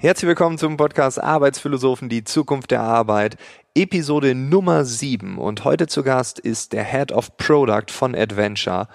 Herzlich willkommen zum Podcast Arbeitsphilosophen, die Zukunft der Arbeit, Episode Nummer 7. Und heute zu Gast ist der Head of Product von Adventure,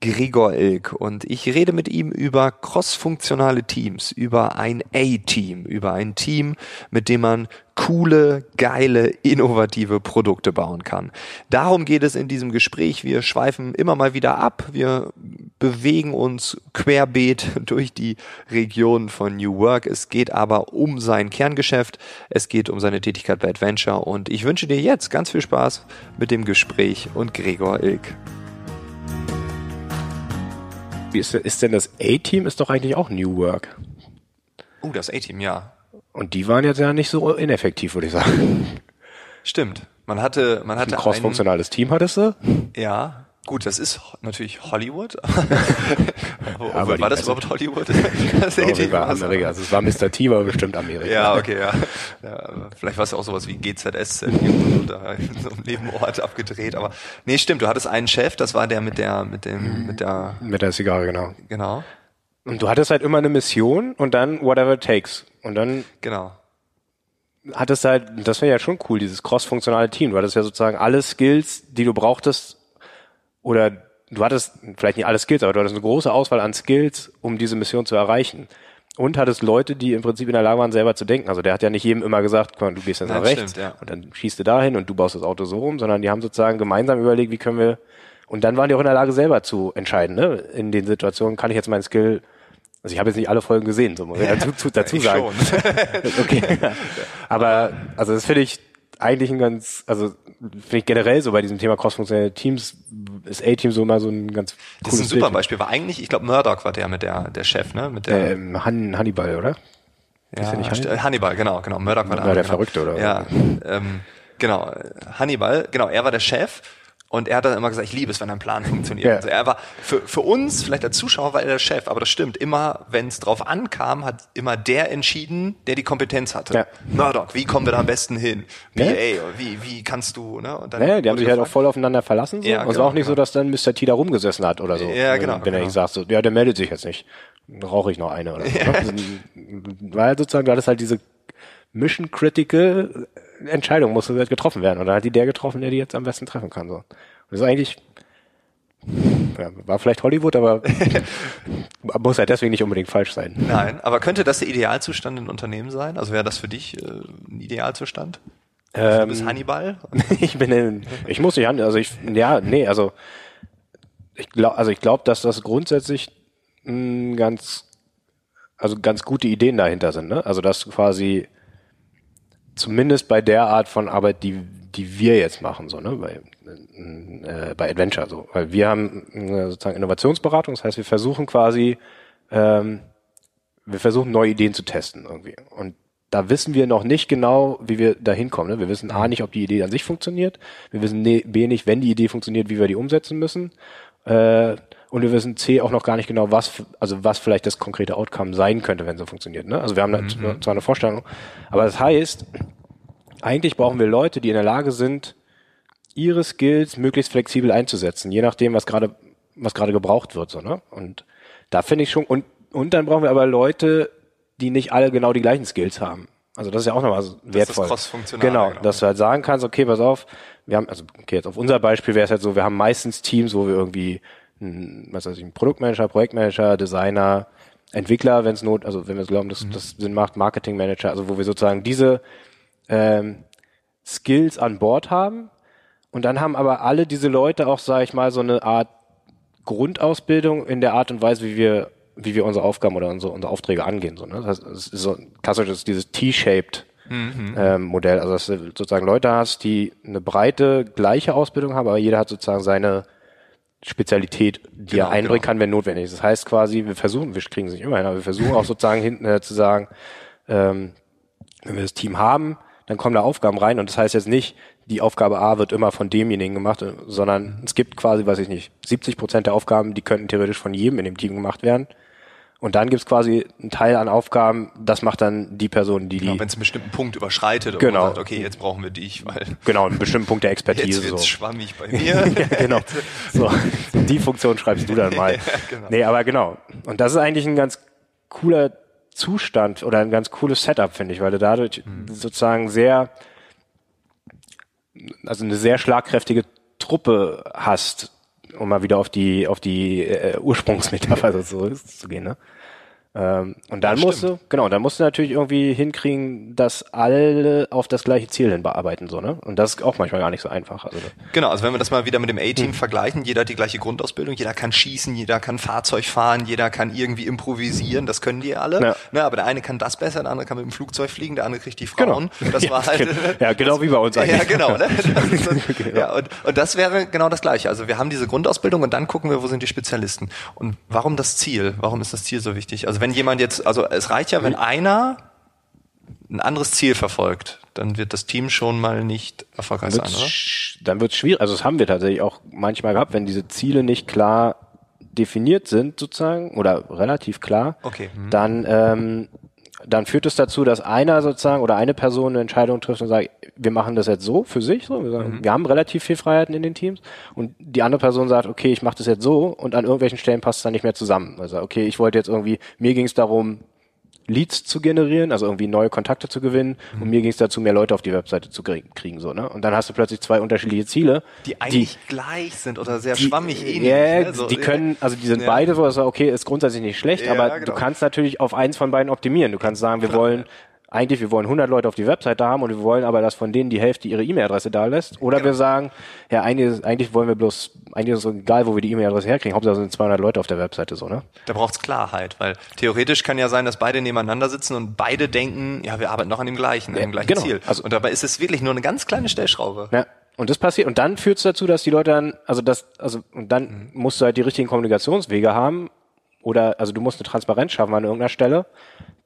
Gregor Ilk und ich rede mit ihm über crossfunktionale Teams, über ein A-Team, über ein Team, mit dem man coole, geile, innovative Produkte bauen kann. Darum geht es in diesem Gespräch. Wir schweifen immer mal wieder ab. Wir bewegen uns querbeet durch die Region von New Work. Es geht aber um sein Kerngeschäft. Es geht um seine Tätigkeit bei Adventure und ich wünsche dir jetzt ganz viel Spaß mit dem Gespräch und Gregor Ilk. Wie ist, ist denn das A-Team? Ist doch eigentlich auch New Work. Oh, das A-Team, ja. Und die waren jetzt ja nicht so ineffektiv, würde ich sagen. Stimmt. Man hatte, man hatte ein crossfunktionales Team hattest du? Ja. Gut, das ist natürlich Hollywood. aber war das überhaupt Hollywood? das war Amerika. Also es war Mr. T, aber bestimmt Amerika. Ja, okay, ja. ja vielleicht war es ja auch sowas wie GZS oder so einem Nebenort abgedreht. Aber nee, stimmt. Du hattest einen Chef. Das war der mit der mit dem mit der mit der Zigarre, genau. Genau. Und du hattest halt immer eine Mission und dann whatever it takes. Und dann genau hattest halt, das wäre ja schon cool, dieses cross-funktionale Team. Du hattest ja sozusagen alle Skills, die du brauchtest, oder du hattest vielleicht nicht alle Skills, aber du hattest eine große Auswahl an Skills, um diese Mission zu erreichen. Und hattest Leute, die im Prinzip in der Lage waren, selber zu denken. Also der hat ja nicht jedem immer gesagt, komm, du gehst jetzt nach rechts stimmt, ja. und dann schießt du dahin und du baust das Auto so rum, sondern die haben sozusagen gemeinsam überlegt, wie können wir, und dann waren die auch in der Lage, selber zu entscheiden, ne? In den Situationen kann ich jetzt meinen Skill also ich habe jetzt nicht alle Folgen gesehen, so muss ich dazu, dazu sagen. okay. Aber also das finde ich eigentlich ein ganz, also finde ich generell so bei diesem Thema crossfunktionelle Teams ist A-Team so immer so ein ganz Das ist ein super Bild. Beispiel. War eigentlich, ich glaube, Murdoch war der mit der der Chef, ne? Mit der ähm, Han, Hannibal, oder? Ja, nicht Hannibal? Hannibal, genau, genau. Murdoch war der, war der genau. Verrückte, oder? Ja, ähm, genau. Hannibal, genau. Er war der Chef und er hat dann immer gesagt, ich liebe es, wenn ein Plan funktioniert. Ja. Also er war für, für uns, vielleicht als Zuschauer, war er der Chef, aber das stimmt. Immer, wenn es drauf ankam, hat immer der entschieden, der die Kompetenz hatte. Ja. Murdoch, wie kommen wir da am besten hin? BA, Ja. wie, wie kannst du, ne? Und dann Naja, die haben sich halt auch voll aufeinander verlassen. So. Ja, und es genau, war auch nicht so, genau. dass dann Mr. T da rumgesessen hat oder so. Ja, genau, Wenn, er genau. nicht sagt, so, ja, der meldet sich jetzt nicht. Rauche ich noch eine oder so. Also, Weil sozusagen, du hattest halt diese Mission Critical Entscheidung musste halt getroffen werden. Und dann hat die der getroffen, der die jetzt am besten treffen kann. So. Und das ist eigentlich, ja, war vielleicht Hollywood, aber muss halt deswegen nicht unbedingt falsch sein. Nein, aber könnte das der Idealzustand in Unternehmen sein? Also wäre das für dich äh, ein Idealzustand? du Ähm, bist Hannibal? ich bin in, ich muss nicht handeln, also ich, ja, nee, also ich glaube, also ich glaube, dass das grundsätzlich mh, ganz, also ganz gute Ideen dahinter sind, ne? Also dass quasi zumindest bei der Art von Arbeit, die die wir jetzt machen, so ne, bei äh, bei Adventure, so, weil wir haben äh, sozusagen Innovationsberatung, das heißt, wir versuchen quasi, ähm, wir versuchen neue Ideen zu testen irgendwie und da wissen wir noch nicht genau, wie wir da hinkommen. Ne? Wir wissen A nicht, ob die Idee an sich funktioniert. Wir wissen B nicht, wenn die Idee funktioniert, wie wir die umsetzen müssen. Äh, und wir wissen C auch noch gar nicht genau, was, also was vielleicht das konkrete Outcome sein könnte, wenn so funktioniert. Ne? Also wir haben da zwar eine Vorstellung, aber das heißt, eigentlich brauchen wir Leute, die in der Lage sind, ihre Skills möglichst flexibel einzusetzen, je nachdem, was gerade, was gerade gebraucht wird, so, ne? Und da finde ich schon, und, und dann brauchen wir aber Leute, die nicht alle genau die gleichen Skills haben. Also das ist ja auch nochmal so ist das wertvoll. Cross-Funktionale, Genau, genau. dass du halt sagen kannst, okay, pass auf, wir haben, also okay, jetzt auf unser Beispiel wäre es halt so, wir haben meistens Teams, wo wir irgendwie, ein, was weiß ich, einen Produktmanager, Projektmanager, Designer, Entwickler, wenn es not, also wenn wir glauben, dass das Sinn macht, Marketingmanager, also wo wir sozusagen diese ähm, Skills an Bord haben. Und dann haben aber alle diese Leute auch, sage ich mal, so eine Art Grundausbildung in der Art und Weise, wie wir, wie wir unsere Aufgaben oder unsere, unsere Aufträge angehen. So, ne? Das ist so ein klassisches dieses T-shaped ähm, Modell. Also dass du sozusagen Leute hast, die eine breite, gleiche Ausbildung haben, aber jeder hat sozusagen seine Spezialität, die Genau, er einbringen genau. kann, wenn notwendig ist. Das heißt quasi, wir versuchen, wir kriegen es nicht immer hin, aber wir versuchen auch sozusagen hinten äh, zu sagen, ähm, wenn wir das Team haben, dann kommen da Aufgaben rein und das heißt jetzt nicht, die Aufgabe A wird immer von demjenigen gemacht, sondern es gibt quasi, weiß ich nicht, 70 Prozent der Aufgaben, die könnten theoretisch von jedem in dem Team gemacht werden. Und dann gibt's quasi einen Teil an Aufgaben, das macht dann die Person, die die, Genau, wenn es einen bestimmten Punkt überschreitet Genau. sagt, okay, jetzt brauchen wir dich, weil genau, einen bestimmten Punkt der Expertise. jetzt wird's so. schwammig bei mir. ja, genau. So, die Funktion schreibst du dann mal. genau. Nee, aber genau. Und das ist eigentlich ein ganz cooler Zustand oder ein ganz cooles Setup, finde ich, weil du dadurch mhm. sozusagen sehr, also eine sehr schlagkräftige Truppe hast, um mal wieder auf die auf die äh, Ursprungsmetapher so zu gehen, ne? Ähm, und dann musst du, genau, dann musst du natürlich irgendwie hinkriegen, dass alle auf das gleiche Ziel hin bearbeiten, so, ne? Und das ist auch manchmal gar nicht so einfach. Also, genau, also wenn wir das mal wieder mit dem A-Team hm. vergleichen, jeder hat die gleiche Grundausbildung, jeder kann schießen, jeder kann Fahrzeug fahren, jeder kann irgendwie improvisieren, das können die alle. Ja. Ne, aber der eine kann das besser, der andere kann mit dem Flugzeug fliegen, der andere kriegt die Frauen. Genau. Das war halt. ja, genau wie bei uns eigentlich. Ja, genau, ne? Genau. Ja, und, und das wäre genau das Gleiche. Also wir haben diese Grundausbildung und dann gucken wir, wo sind die Spezialisten. Und warum das Ziel? Warum ist das Ziel so wichtig? Also wenn jemand jetzt, also es reicht ja, wenn einer ein anderes Ziel verfolgt, dann wird das Team schon mal nicht erfolgreich sein, oder? Dann wird es schwierig. Also das haben wir tatsächlich auch manchmal gehabt, wenn diese Ziele nicht klar definiert sind sozusagen oder relativ klar, okay. Mhm. dann ähm, dann führt es dazu, dass einer sozusagen oder eine Person eine Entscheidung trifft und sagt, wir machen das jetzt so für sich, so. Wir, sagen, mhm. wir haben relativ viel Freiheiten in den Teams und die andere Person sagt, okay, ich mache das jetzt so und an irgendwelchen Stellen passt es dann nicht mehr zusammen. Also okay, ich wollte jetzt irgendwie, mir ging es darum, Leads zu generieren, also irgendwie neue Kontakte zu gewinnen. Mhm. Und mir ging es dazu, mehr Leute auf die Webseite zu kriegen. So, ne? Und dann hast du plötzlich zwei unterschiedliche Ziele. Die eigentlich die, gleich sind oder sehr die, schwammig ähnlich. Ja, ne? so, die können, also die sind ja. beide so, also okay, ist grundsätzlich nicht schlecht, ja, aber genau. du kannst natürlich auf eins von beiden optimieren. Du kannst sagen, wir Klar, wollen eigentlich, wir wollen 100 Leute auf die Webseite haben und wir wollen aber, dass von denen die Hälfte ihre E-Mail-Adresse da lässt. Oder genau. wir sagen, ja, eigentlich, eigentlich wollen wir bloß, eigentlich ist es egal, wo wir die E-Mail-Adresse herkriegen. Hauptsache sind 200 Leute auf der Webseite so, ne? Da braucht's Klarheit, weil theoretisch kann ja sein, dass beide nebeneinander sitzen und beide denken, ja, wir arbeiten noch an dem gleichen, an dem gleichen genau. Ziel. Also, und dabei ist es wirklich nur eine ganz kleine Stellschraube. Ja. Und das passiert, und dann führt es dazu, dass die Leute dann, also das, also, und dann mhm. musst du halt die richtigen Kommunikationswege haben, oder, also du musst eine Transparenz schaffen an irgendeiner Stelle,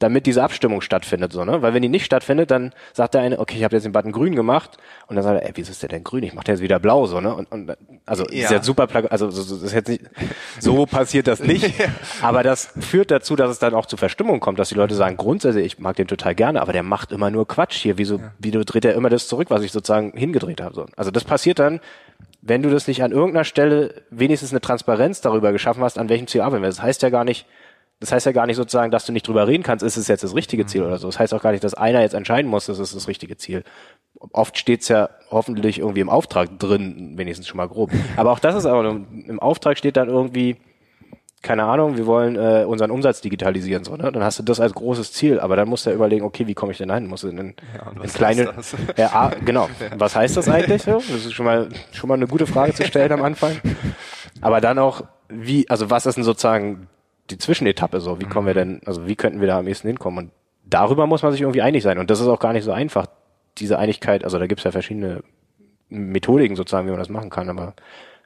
damit diese Abstimmung stattfindet, so, ne? Weil wenn die nicht stattfindet, dann sagt der eine, okay, ich habe jetzt den Button grün gemacht und dann sagt er, ey, wieso ist der denn grün? Ich mache den jetzt wieder blau, so, ne? Und, und also ja. ist ja super, also so, so, ist jetzt nicht, so passiert das nicht, aber das führt dazu, dass es dann auch zu Verstimmung kommt, dass die Leute sagen, grundsätzlich, ich mag den total gerne, aber der macht immer nur Quatsch hier, wieso, ja. wieso dreht er immer das zurück, was ich sozusagen hingedreht habe, so. Also das passiert dann, wenn du das nicht an irgendeiner Stelle wenigstens eine Transparenz darüber geschaffen hast, an welchem Ziel arbeiten wir. Das heißt ja gar nicht, das heißt ja gar nicht sozusagen, dass du nicht drüber reden kannst, ist es jetzt das richtige Ziel mhm. oder so. Das heißt auch gar nicht, dass einer jetzt entscheiden muss, das ist das richtige Ziel. Oft steht's ja hoffentlich irgendwie im Auftrag drin, wenigstens schon mal grob. Aber auch das ist aber, im Auftrag steht dann irgendwie, keine Ahnung, wir wollen äh, unseren Umsatz digitalisieren, so, ne? Dann hast du das als großes Ziel, aber dann musst du ja überlegen, okay, wie komme ich denn dahin? Musst du in, ja, in kleine, ja, ah, genau. Was heißt das eigentlich? So? Das ist schon mal schon mal eine gute Frage zu stellen am Anfang. Aber dann auch, wie, also was ist denn sozusagen die Zwischenetappe so. Wie kommen wir denn, also wie könnten wir da am ehesten hinkommen? Und darüber muss man sich irgendwie einig sein. Und das ist auch gar nicht so einfach, diese Einigkeit, also da gibt es ja verschiedene Methodiken sozusagen, wie man das machen kann, aber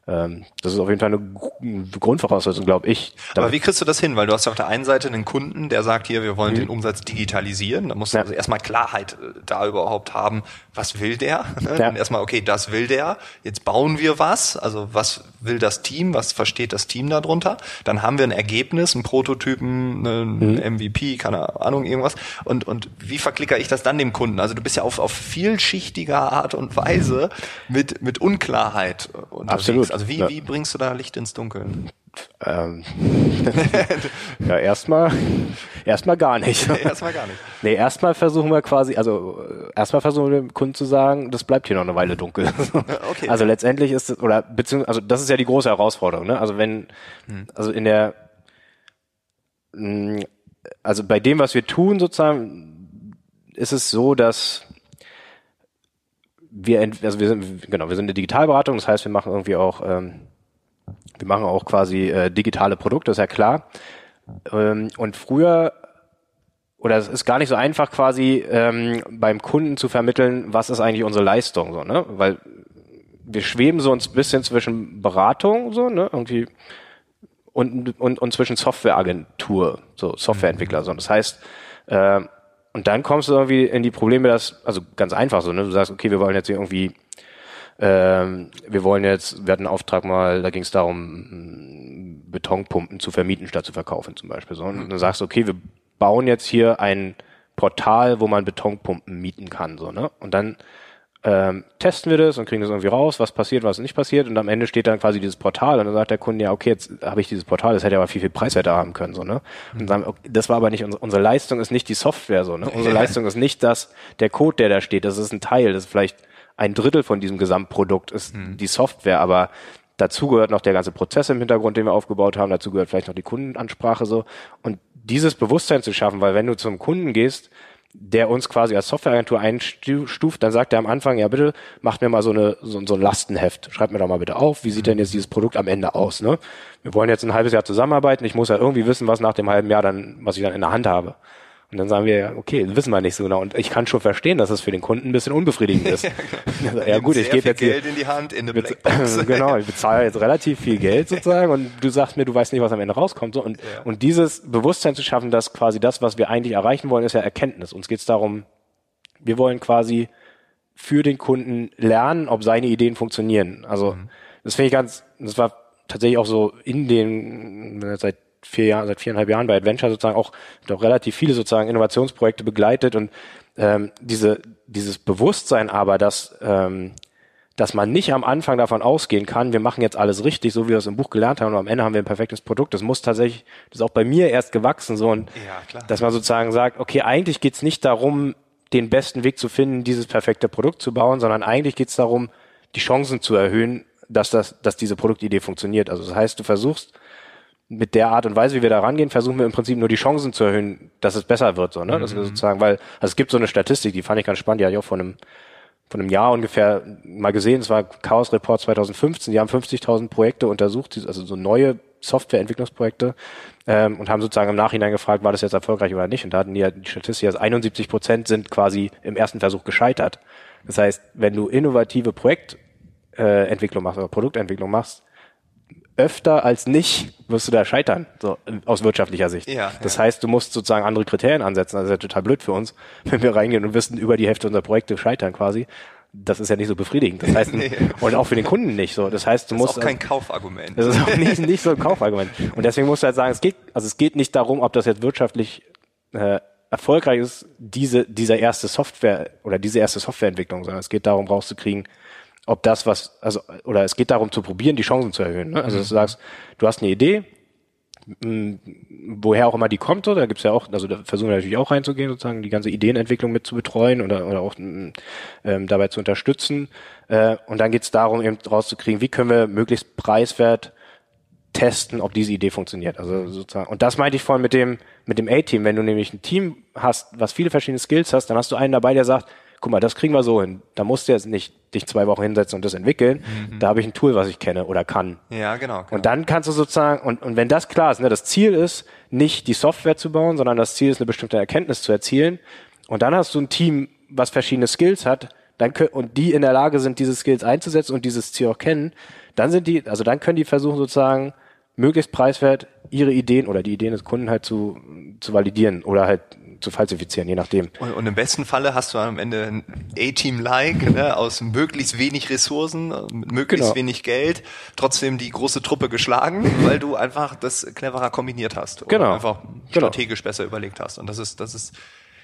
ähm, das ist auf jeden Fall eine Grundvoraussetzung, glaube ich. Aber wie kriegst du das hin? Weil du hast ja auf der einen Seite einen Kunden, der sagt hier, wir wollen mhm. den Umsatz digitalisieren. Da musst du ja. also erstmal Klarheit äh, da überhaupt haben, was will der? Ne? Ja. Erstmal, okay, das will der. Jetzt bauen wir was. Also was will das Team? Was versteht das Team darunter? Dann haben wir ein Ergebnis, einen Prototypen, einen mhm. MVP, keine Ahnung, irgendwas. Und, und wie verklicker ich das dann dem Kunden? Also du bist ja auf, auf vielschichtiger Art und Weise mit, mit Unklarheit unterwegs. Absolut. Also wie, ja. wie bringst du da Licht ins Dunkeln? Ähm, ja, erstmal erstmal gar nicht. erstmal gar nicht. Nee, erstmal versuchen wir quasi, also erstmal versuchen wir dem Kunden zu sagen, das bleibt hier noch eine Weile dunkel. okay. Also letztendlich ist es, oder beziehungsweise, also das ist ja die große Herausforderung, ne? Also wenn, hm. also in der mm, also bei dem, was wir tun, sozusagen, ist es so, dass wir, also wir sind, genau, wir sind eine Digitalberatung, das heißt, wir machen irgendwie auch, ähm, wir machen auch quasi äh, digitale Produkte, ist ja klar. Ähm, und früher, oder es ist gar nicht so einfach quasi ähm, beim Kunden zu vermitteln, was ist eigentlich unsere Leistung, so, ne? Weil wir schweben so ein bisschen zwischen Beratung, so, ne? Irgendwie und, und, und zwischen Softwareagentur, so Softwareentwickler. So. Das heißt, äh, und dann kommst du irgendwie in die Probleme, dass, also ganz einfach so, ne? Du sagst, okay, wir wollen jetzt hier irgendwie, ähm, wir wollen jetzt, wir hatten einen Auftrag mal, da ging es darum, Betonpumpen zu vermieten statt zu verkaufen zum Beispiel. So. Und dann sagst du, okay, wir bauen jetzt hier ein Portal, wo man Betonpumpen mieten kann, so, ne? Und dann ähm, testen wir das und kriegen das irgendwie raus, was passiert, was nicht passiert und am Ende steht dann quasi dieses Portal und dann sagt der Kunde, ja okay, jetzt habe ich dieses Portal, das hätte aber viel, viel preiswerter haben können, so, ne? Und dann, okay, das war aber nicht, unsere, unsere Leistung ist nicht die Software, so, ne? Unsere Leistung ist nicht das, der Code, der da steht, das ist ein Teil, das ist vielleicht ein Drittel von diesem Gesamtprodukt ist mhm. die Software, aber dazu gehört noch der ganze Prozess im Hintergrund, den wir aufgebaut haben, dazu gehört vielleicht noch die Kundenansprache so und dieses Bewusstsein zu schaffen, weil wenn du zum Kunden gehst, der uns quasi als Softwareagentur einstuft, dann sagt er am Anfang, ja bitte, macht mir mal so, eine, so, so ein Lastenheft. Schreibt mir doch mal bitte auf, wie sieht denn jetzt dieses Produkt am Ende aus? Ne? Wir wollen jetzt ein halbes Jahr zusammenarbeiten, ich muss ja irgendwie wissen, was nach dem halben Jahr dann, was ich dann in der Hand habe. Und dann sagen wir, okay, wissen wir nicht so genau. Und ich kann schon verstehen, dass es für den Kunden ein bisschen unbefriedigend ist. ja, ja gut, ich gebe jetzt Geld in die Hand in eine Blackbox. genau, ich bezahle jetzt relativ viel Geld sozusagen und du sagst mir, du weißt nicht, was am Ende rauskommt. So. Und, ja. und dieses Bewusstsein zu schaffen, dass quasi das, was wir eigentlich erreichen wollen, ist ja Erkenntnis. Uns geht es darum, wir wollen quasi für den Kunden lernen, ob seine Ideen funktionieren. Also mhm. das finde ich ganz, das war tatsächlich auch so in den, seit vier Jahren, seit viereinhalb Jahren bei Adventure sozusagen auch doch relativ viele sozusagen Innovationsprojekte begleitet und ähm, diese, dieses Bewusstsein aber, dass, ähm, dass man nicht am Anfang davon ausgehen kann, wir machen jetzt alles richtig, so wie wir es im Buch gelernt haben, und am Ende haben wir ein perfektes Produkt. Das muss tatsächlich, das ist auch bei mir erst gewachsen, so und ja, dass man sozusagen sagt, okay, eigentlich geht's nicht darum, den besten Weg zu finden, dieses perfekte Produkt zu bauen, sondern eigentlich geht's darum, die Chancen zu erhöhen, dass das, dass diese Produktidee funktioniert. Also das heißt, du versuchst mit der Art und Weise, wie wir da rangehen, versuchen wir im Prinzip nur die Chancen zu erhöhen, dass es besser wird, so, ne? Mhm. Dass wir mhm. sozusagen, weil, also es gibt so eine Statistik, die fand ich ganz spannend, die hatte ich auch vor einem, von einem Jahr ungefähr mal gesehen, es war Chaos Report 2015, die haben 50.000 Projekte untersucht, also so neue Softwareentwicklungsprojekte, ähm, und haben sozusagen im Nachhinein gefragt, war das jetzt erfolgreich oder nicht, und da hatten die, die Statistik, dass 71 Prozent sind quasi im ersten Versuch gescheitert. Das heißt, wenn du innovative Projektentwicklung äh, machst oder Produktentwicklung machst, öfter als nicht wirst du da scheitern, so aus wirtschaftlicher Sicht. Ja, das ja. heißt, du musst sozusagen andere Kriterien ansetzen. Das ist ja total blöd für uns, wenn wir reingehen und wissen, über die Hälfte unserer Projekte scheitern quasi. Das ist ja nicht so befriedigend. Das heißt, nee. und auch für den Kunden nicht so. Das heißt, du das musst. Das ist auch kein Kaufargument. Das ist auch nicht, nicht so ein Kaufargument. Und deswegen musst du halt sagen, es geht, also es geht nicht darum, ob das jetzt wirtschaftlich äh, erfolgreich ist, diese, dieser erste Software oder diese erste Softwareentwicklung, sondern es geht darum, rauszukriegen, ob das was, also, oder es geht darum zu probieren, die Chancen zu erhöhen. Ne? Also, dass du mhm. sagst, du hast eine Idee, mh, woher auch immer die kommt, so, da gibt's ja auch, also da versuchen wir natürlich auch reinzugehen, sozusagen die ganze Ideenentwicklung mit zu betreuen oder, oder auch ähm, dabei zu unterstützen. Äh, und dann geht's darum, eben rauszukriegen, wie können wir möglichst preiswert testen, ob diese Idee funktioniert. Also sozusagen. Und das meinte ich vorhin mit dem, mit dem A-Team. Wenn du nämlich ein Team hast, was viele verschiedene Skills hast, dann hast du einen dabei, der sagt, guck mal, das kriegen wir so hin. Da musst du jetzt nicht dich zwei Wochen hinsetzen und das entwickeln. Mhm. Da habe ich ein Tool, was ich kenne oder kann. Ja, genau, genau. Und dann kannst du sozusagen, und, und wenn das klar ist, ne, das Ziel ist, nicht die Software zu bauen, sondern das Ziel ist, eine bestimmte Erkenntnis zu erzielen. Und dann hast du ein Team, was verschiedene Skills hat, dann können, und die in der Lage sind, diese Skills einzusetzen und dieses Ziel auch kennen, dann sind die, also dann können die versuchen sozusagen, möglichst preiswert ihre Ideen oder die Ideen des Kunden halt zu, zu validieren oder halt zu falsifizieren, je nachdem. Und, und im besten Falle hast du am Ende ein A-Team-like ne, aus möglichst wenig Ressourcen, möglichst genau. wenig Geld, trotzdem die große Truppe geschlagen, weil du einfach das cleverer kombiniert hast und genau. einfach genau. strategisch genau. besser überlegt hast. Und das ist, das ist,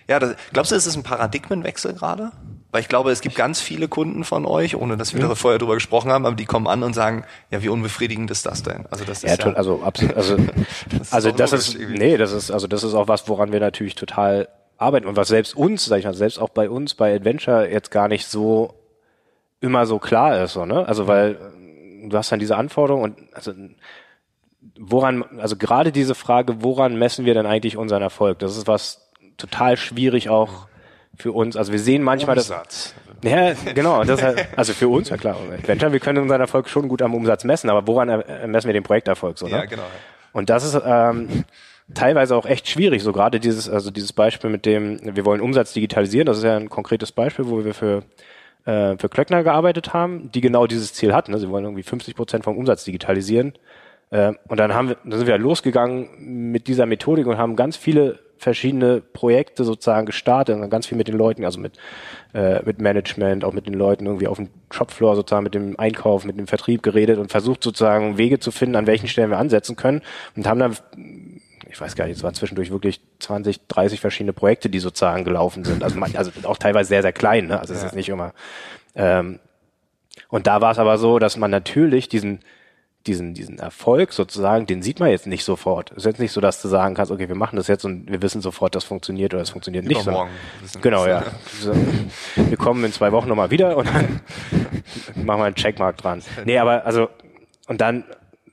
ja, das, glaubst du, ist es ein Paradigmenwechsel gerade? Weil ich glaube, es gibt ganz viele Kunden von euch, ohne dass wir da vorher drüber gesprochen haben, aber die kommen an und sagen, ja, wie unbefriedigend ist das denn? Also das ist ja, ja also absolut, also das also das ist nee, das ist also das ist auch was, woran wir natürlich total arbeiten und was selbst uns, sag ich mal, selbst auch bei uns bei Adventure jetzt gar nicht so immer so klar ist, so, ne? Also weil du hast dann diese Anforderungen und also woran, also gerade diese Frage, woran messen wir denn eigentlich unseren Erfolg? Das ist was total schwierig auch für uns. Also wir sehen manchmal Umsatz. das. Ja, genau. Das halt, also für uns, ja klar. Venture, wir können unseren Erfolg schon gut am Umsatz messen, aber woran messen wir den Projekterfolg so? Ne? Ja, genau. Und das ist ähm, teilweise auch echt schwierig. So gerade dieses, also dieses Beispiel mit dem, wir wollen Umsatz digitalisieren. Das ist ja ein konkretes Beispiel, wo wir für äh, für Klöckner gearbeitet haben, die genau dieses Ziel hatten. Ne? Sie wollen irgendwie 50 Prozent vom Umsatz digitalisieren. Äh, und dann haben wir, dann sind wir losgegangen mit dieser Methodik und haben ganz viele verschiedene Projekte sozusagen gestartet und ganz viel mit den Leuten, also mit, äh, mit Management, auch mit den Leuten irgendwie auf dem Shopfloor sozusagen, mit dem Einkauf, mit dem Vertrieb geredet und versucht sozusagen Wege zu finden, an welchen Stellen wir ansetzen können und haben dann ich weiß gar nicht, es waren zwischendurch wirklich 20, 30 verschiedene Projekte, die sozusagen gelaufen sind. Also, man, also auch teilweise sehr, sehr klein, ne? Also es ja. ist nicht immer Ähm, und da war es aber so, dass man natürlich diesen, diesen, diesen Erfolg sozusagen, den sieht man jetzt nicht sofort. Es ist jetzt nicht so, dass du sagen kannst, okay, wir machen das jetzt und wir wissen sofort, das funktioniert oder es funktioniert nicht. Übermorgen. Genau, ja. So, wir kommen in zwei Wochen nochmal wieder und dann machen wir einen Checkmark dran. Nee, aber also, und dann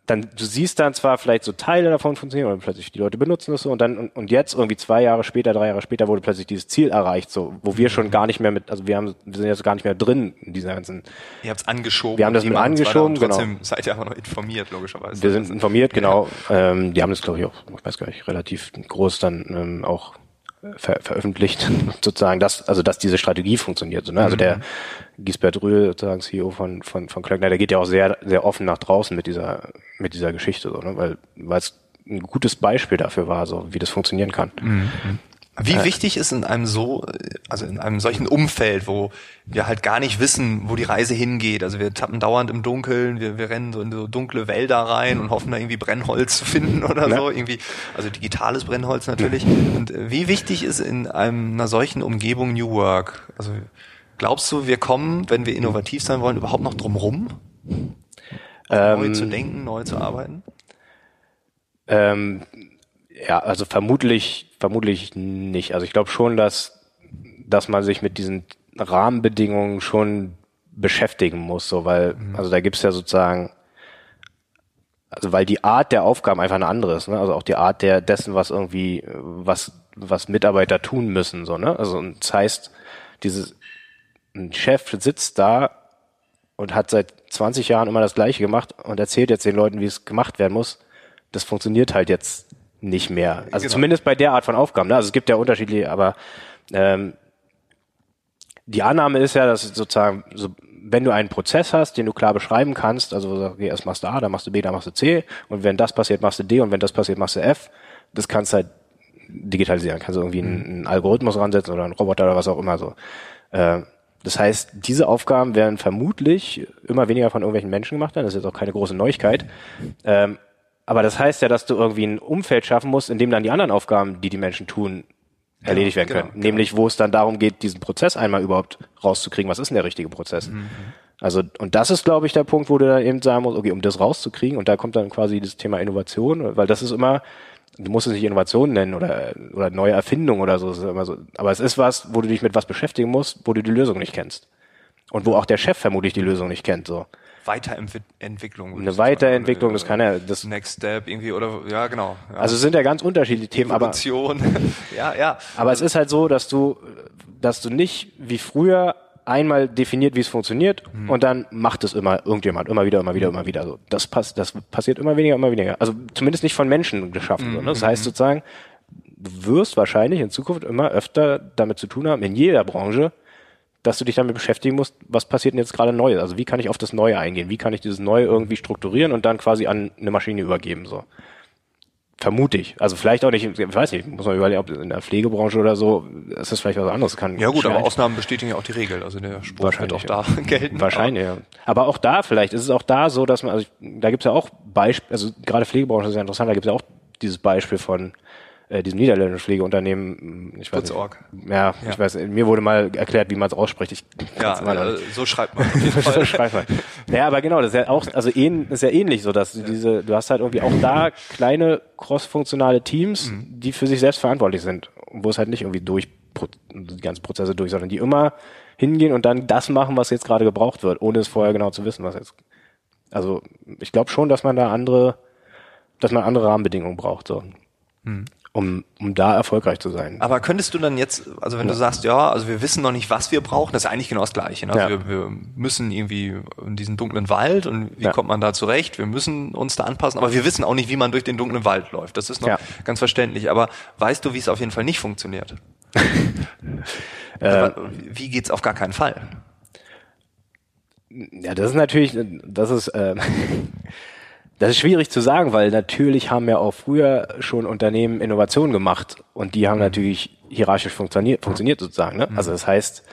dann, du siehst dann zwar vielleicht so Teile davon funktionieren oder plötzlich die Leute benutzen das so und dann, und, und jetzt irgendwie zwei Jahre später, drei Jahre später wurde plötzlich dieses Ziel erreicht, so, wo wir schon gar nicht mehr mit, also wir haben, wir sind jetzt gar nicht mehr drin in dieser ganzen. Ihr habt es angeschoben. Wir haben das mit angeschoben, genau. Trotzdem seid ihr aber noch informiert, logischerweise. Wir sind informiert, genau. Ja. Ähm, die haben das, glaube ich, auch, ich weiß gar nicht, relativ groß dann ähm, auch ver veröffentlicht, sozusagen, dass, also dass diese Strategie funktioniert. So, ne? Also der mhm. Gisbert Rühl, sozusagen CEO von, von, von Klöckner, der geht ja auch sehr, sehr offen nach draußen mit dieser, mit dieser Geschichte, so, ne? weil, weil es ein gutes Beispiel dafür war, so wie das funktionieren kann. Mhm. Wie äh, wichtig ist in einem so, also in einem solchen Umfeld, wo wir halt gar nicht wissen, wo die Reise hingeht. Also wir tappen dauernd im Dunkeln, wir, wir rennen so in so dunkle Wälder rein und hoffen da irgendwie Brennholz zu finden oder ja. so. Irgendwie, also digitales Brennholz natürlich. Und äh, wie wichtig ist in einem, einer solchen Umgebung New Work? Also glaubst du, wir kommen, wenn wir innovativ sein wollen, überhaupt noch drum rum? Ähm, neu zu denken, neu zu arbeiten? Ähm, ja, also vermutlich, vermutlich nicht. Also ich glaube schon, dass, dass man sich mit diesen Rahmenbedingungen schon beschäftigen muss, so weil, mhm. also da gibt's ja sozusagen, also weil die Art der Aufgaben einfach eine andere ist, ne? Also auch die Art der dessen, was irgendwie, was, was Mitarbeiter tun müssen, so, ne? Also und das heißt, dieses ein Chef sitzt da und hat seit 20 Jahren immer das Gleiche gemacht und erzählt jetzt den Leuten, wie es gemacht werden muss. Das funktioniert halt jetzt nicht mehr. Also genau. zumindest bei der Art von Aufgaben. Ne? Also es gibt ja unterschiedliche, aber ähm, die Annahme ist ja, dass sozusagen, so, wenn du einen Prozess hast, den du klar beschreiben kannst, also okay, erst machst du A, dann machst du B, dann machst du C und wenn das passiert, machst du D und wenn das passiert, machst du F, das kannst du halt digitalisieren. Kannst du irgendwie einen, einen Algorithmus ransetzen oder einen Roboter oder was auch immer so. Äh, das heißt, diese Aufgaben werden vermutlich immer weniger von irgendwelchen Menschen gemacht werden. Das ist jetzt auch keine große Neuigkeit. Ähm, aber das heißt ja, dass du irgendwie ein Umfeld schaffen musst, in dem dann die anderen Aufgaben, die die Menschen tun, erledigt werden können. Genau, Nämlich, wo es dann darum geht, diesen Prozess einmal überhaupt rauszukriegen. Was ist denn der richtige Prozess? Mhm. Also, und das ist, glaube ich, der Punkt, wo du dann eben sagen musst, okay, um das rauszukriegen, und da kommt dann quasi das Thema Innovation, weil das ist immer, du musst es nicht Innovation nennen oder, oder neue Erfindung oder so, so. Aber es ist was, wo du dich mit was beschäftigen musst, wo du die Lösung nicht kennst. Und wo auch der Chef vermutlich die Lösung nicht kennt, so. Weiterentwicklung. Eine Weiterentwicklung, das kann ja, das Next Step irgendwie oder ja genau. Ja. Also es sind ja ganz unterschiedliche Themen, aber ja ja. Aber es ist halt so, dass du, dass du nicht wie früher einmal definiert, wie es funktioniert mhm. und dann macht es immer irgendjemand, immer wieder, immer wieder, immer wieder. Also das passt, das passiert immer weniger, immer weniger. Also zumindest nicht von Menschen geschaffen. Mhm. So, ne? Das heißt sozusagen, du wirst wahrscheinlich in Zukunft immer öfter damit zu tun haben, in jeder Branche, dass du dich damit beschäftigen musst, was passiert denn jetzt gerade neu? Also wie kann ich auf das Neue eingehen? Wie kann ich dieses Neue irgendwie strukturieren und dann quasi an eine Maschine übergeben? So. Vermute ich. Also vielleicht auch nicht, ich weiß nicht, muss man überlegen, ob in der Pflegebranche oder so, ist das vielleicht was anderes kann. Ja gut, aber Ausnahmen bestätigen ja auch die Regel. Also der Spruch wird auch da ja. gelten. Wahrscheinlich, ja. Aber auch da vielleicht ist es auch da so, dass man, also da gibt es ja auch Beispiele, also gerade Pflegebranche ist ja interessant, da gibt es ja auch dieses Beispiel von äh, diesem niederländischen Pflegeunternehmen, ich weiß nicht, ja, ja, ich weiß, mir wurde mal erklärt, wie man es ausspricht. Ich ja, äh, so schreibt man. so schreibt man. Ja, aber genau, das ist ja auch, also ähn, ist ja ähnlich so, dass du diese, du hast halt irgendwie auch da kleine cross-funktionale Teams, mhm. die für sich selbst verantwortlich sind, wo es halt nicht irgendwie durch die ganzen Prozesse durch, sondern die immer hingehen und dann das machen, was jetzt gerade gebraucht wird, ohne es vorher genau zu wissen, was jetzt. Also ich glaube schon, dass man da andere, dass man andere Rahmenbedingungen braucht. So. Mhm um, um da erfolgreich zu sein. Aber könntest du dann jetzt, also wenn ja. du sagst, ja, also wir wissen noch nicht, was wir brauchen, das ist eigentlich genau das Gleiche. Ne? Also ja. wir, wir müssen irgendwie in diesen dunklen Wald und wie ja. kommt man da zurecht? Wir müssen uns da anpassen, aber wir wissen auch nicht, wie man durch den dunklen Wald läuft. Das ist noch ganz verständlich. Aber weißt du, wie es auf jeden Fall nicht funktioniert? äh, wie geht's auf gar keinen Fall? Ja, das ist natürlich, das ist äh, Das ist schwierig zu sagen, weil natürlich haben ja auch früher schon Unternehmen Innovationen gemacht und die haben mhm. natürlich hierarchisch funktioniert, funktioniert sozusagen. Ne? Also das heißt,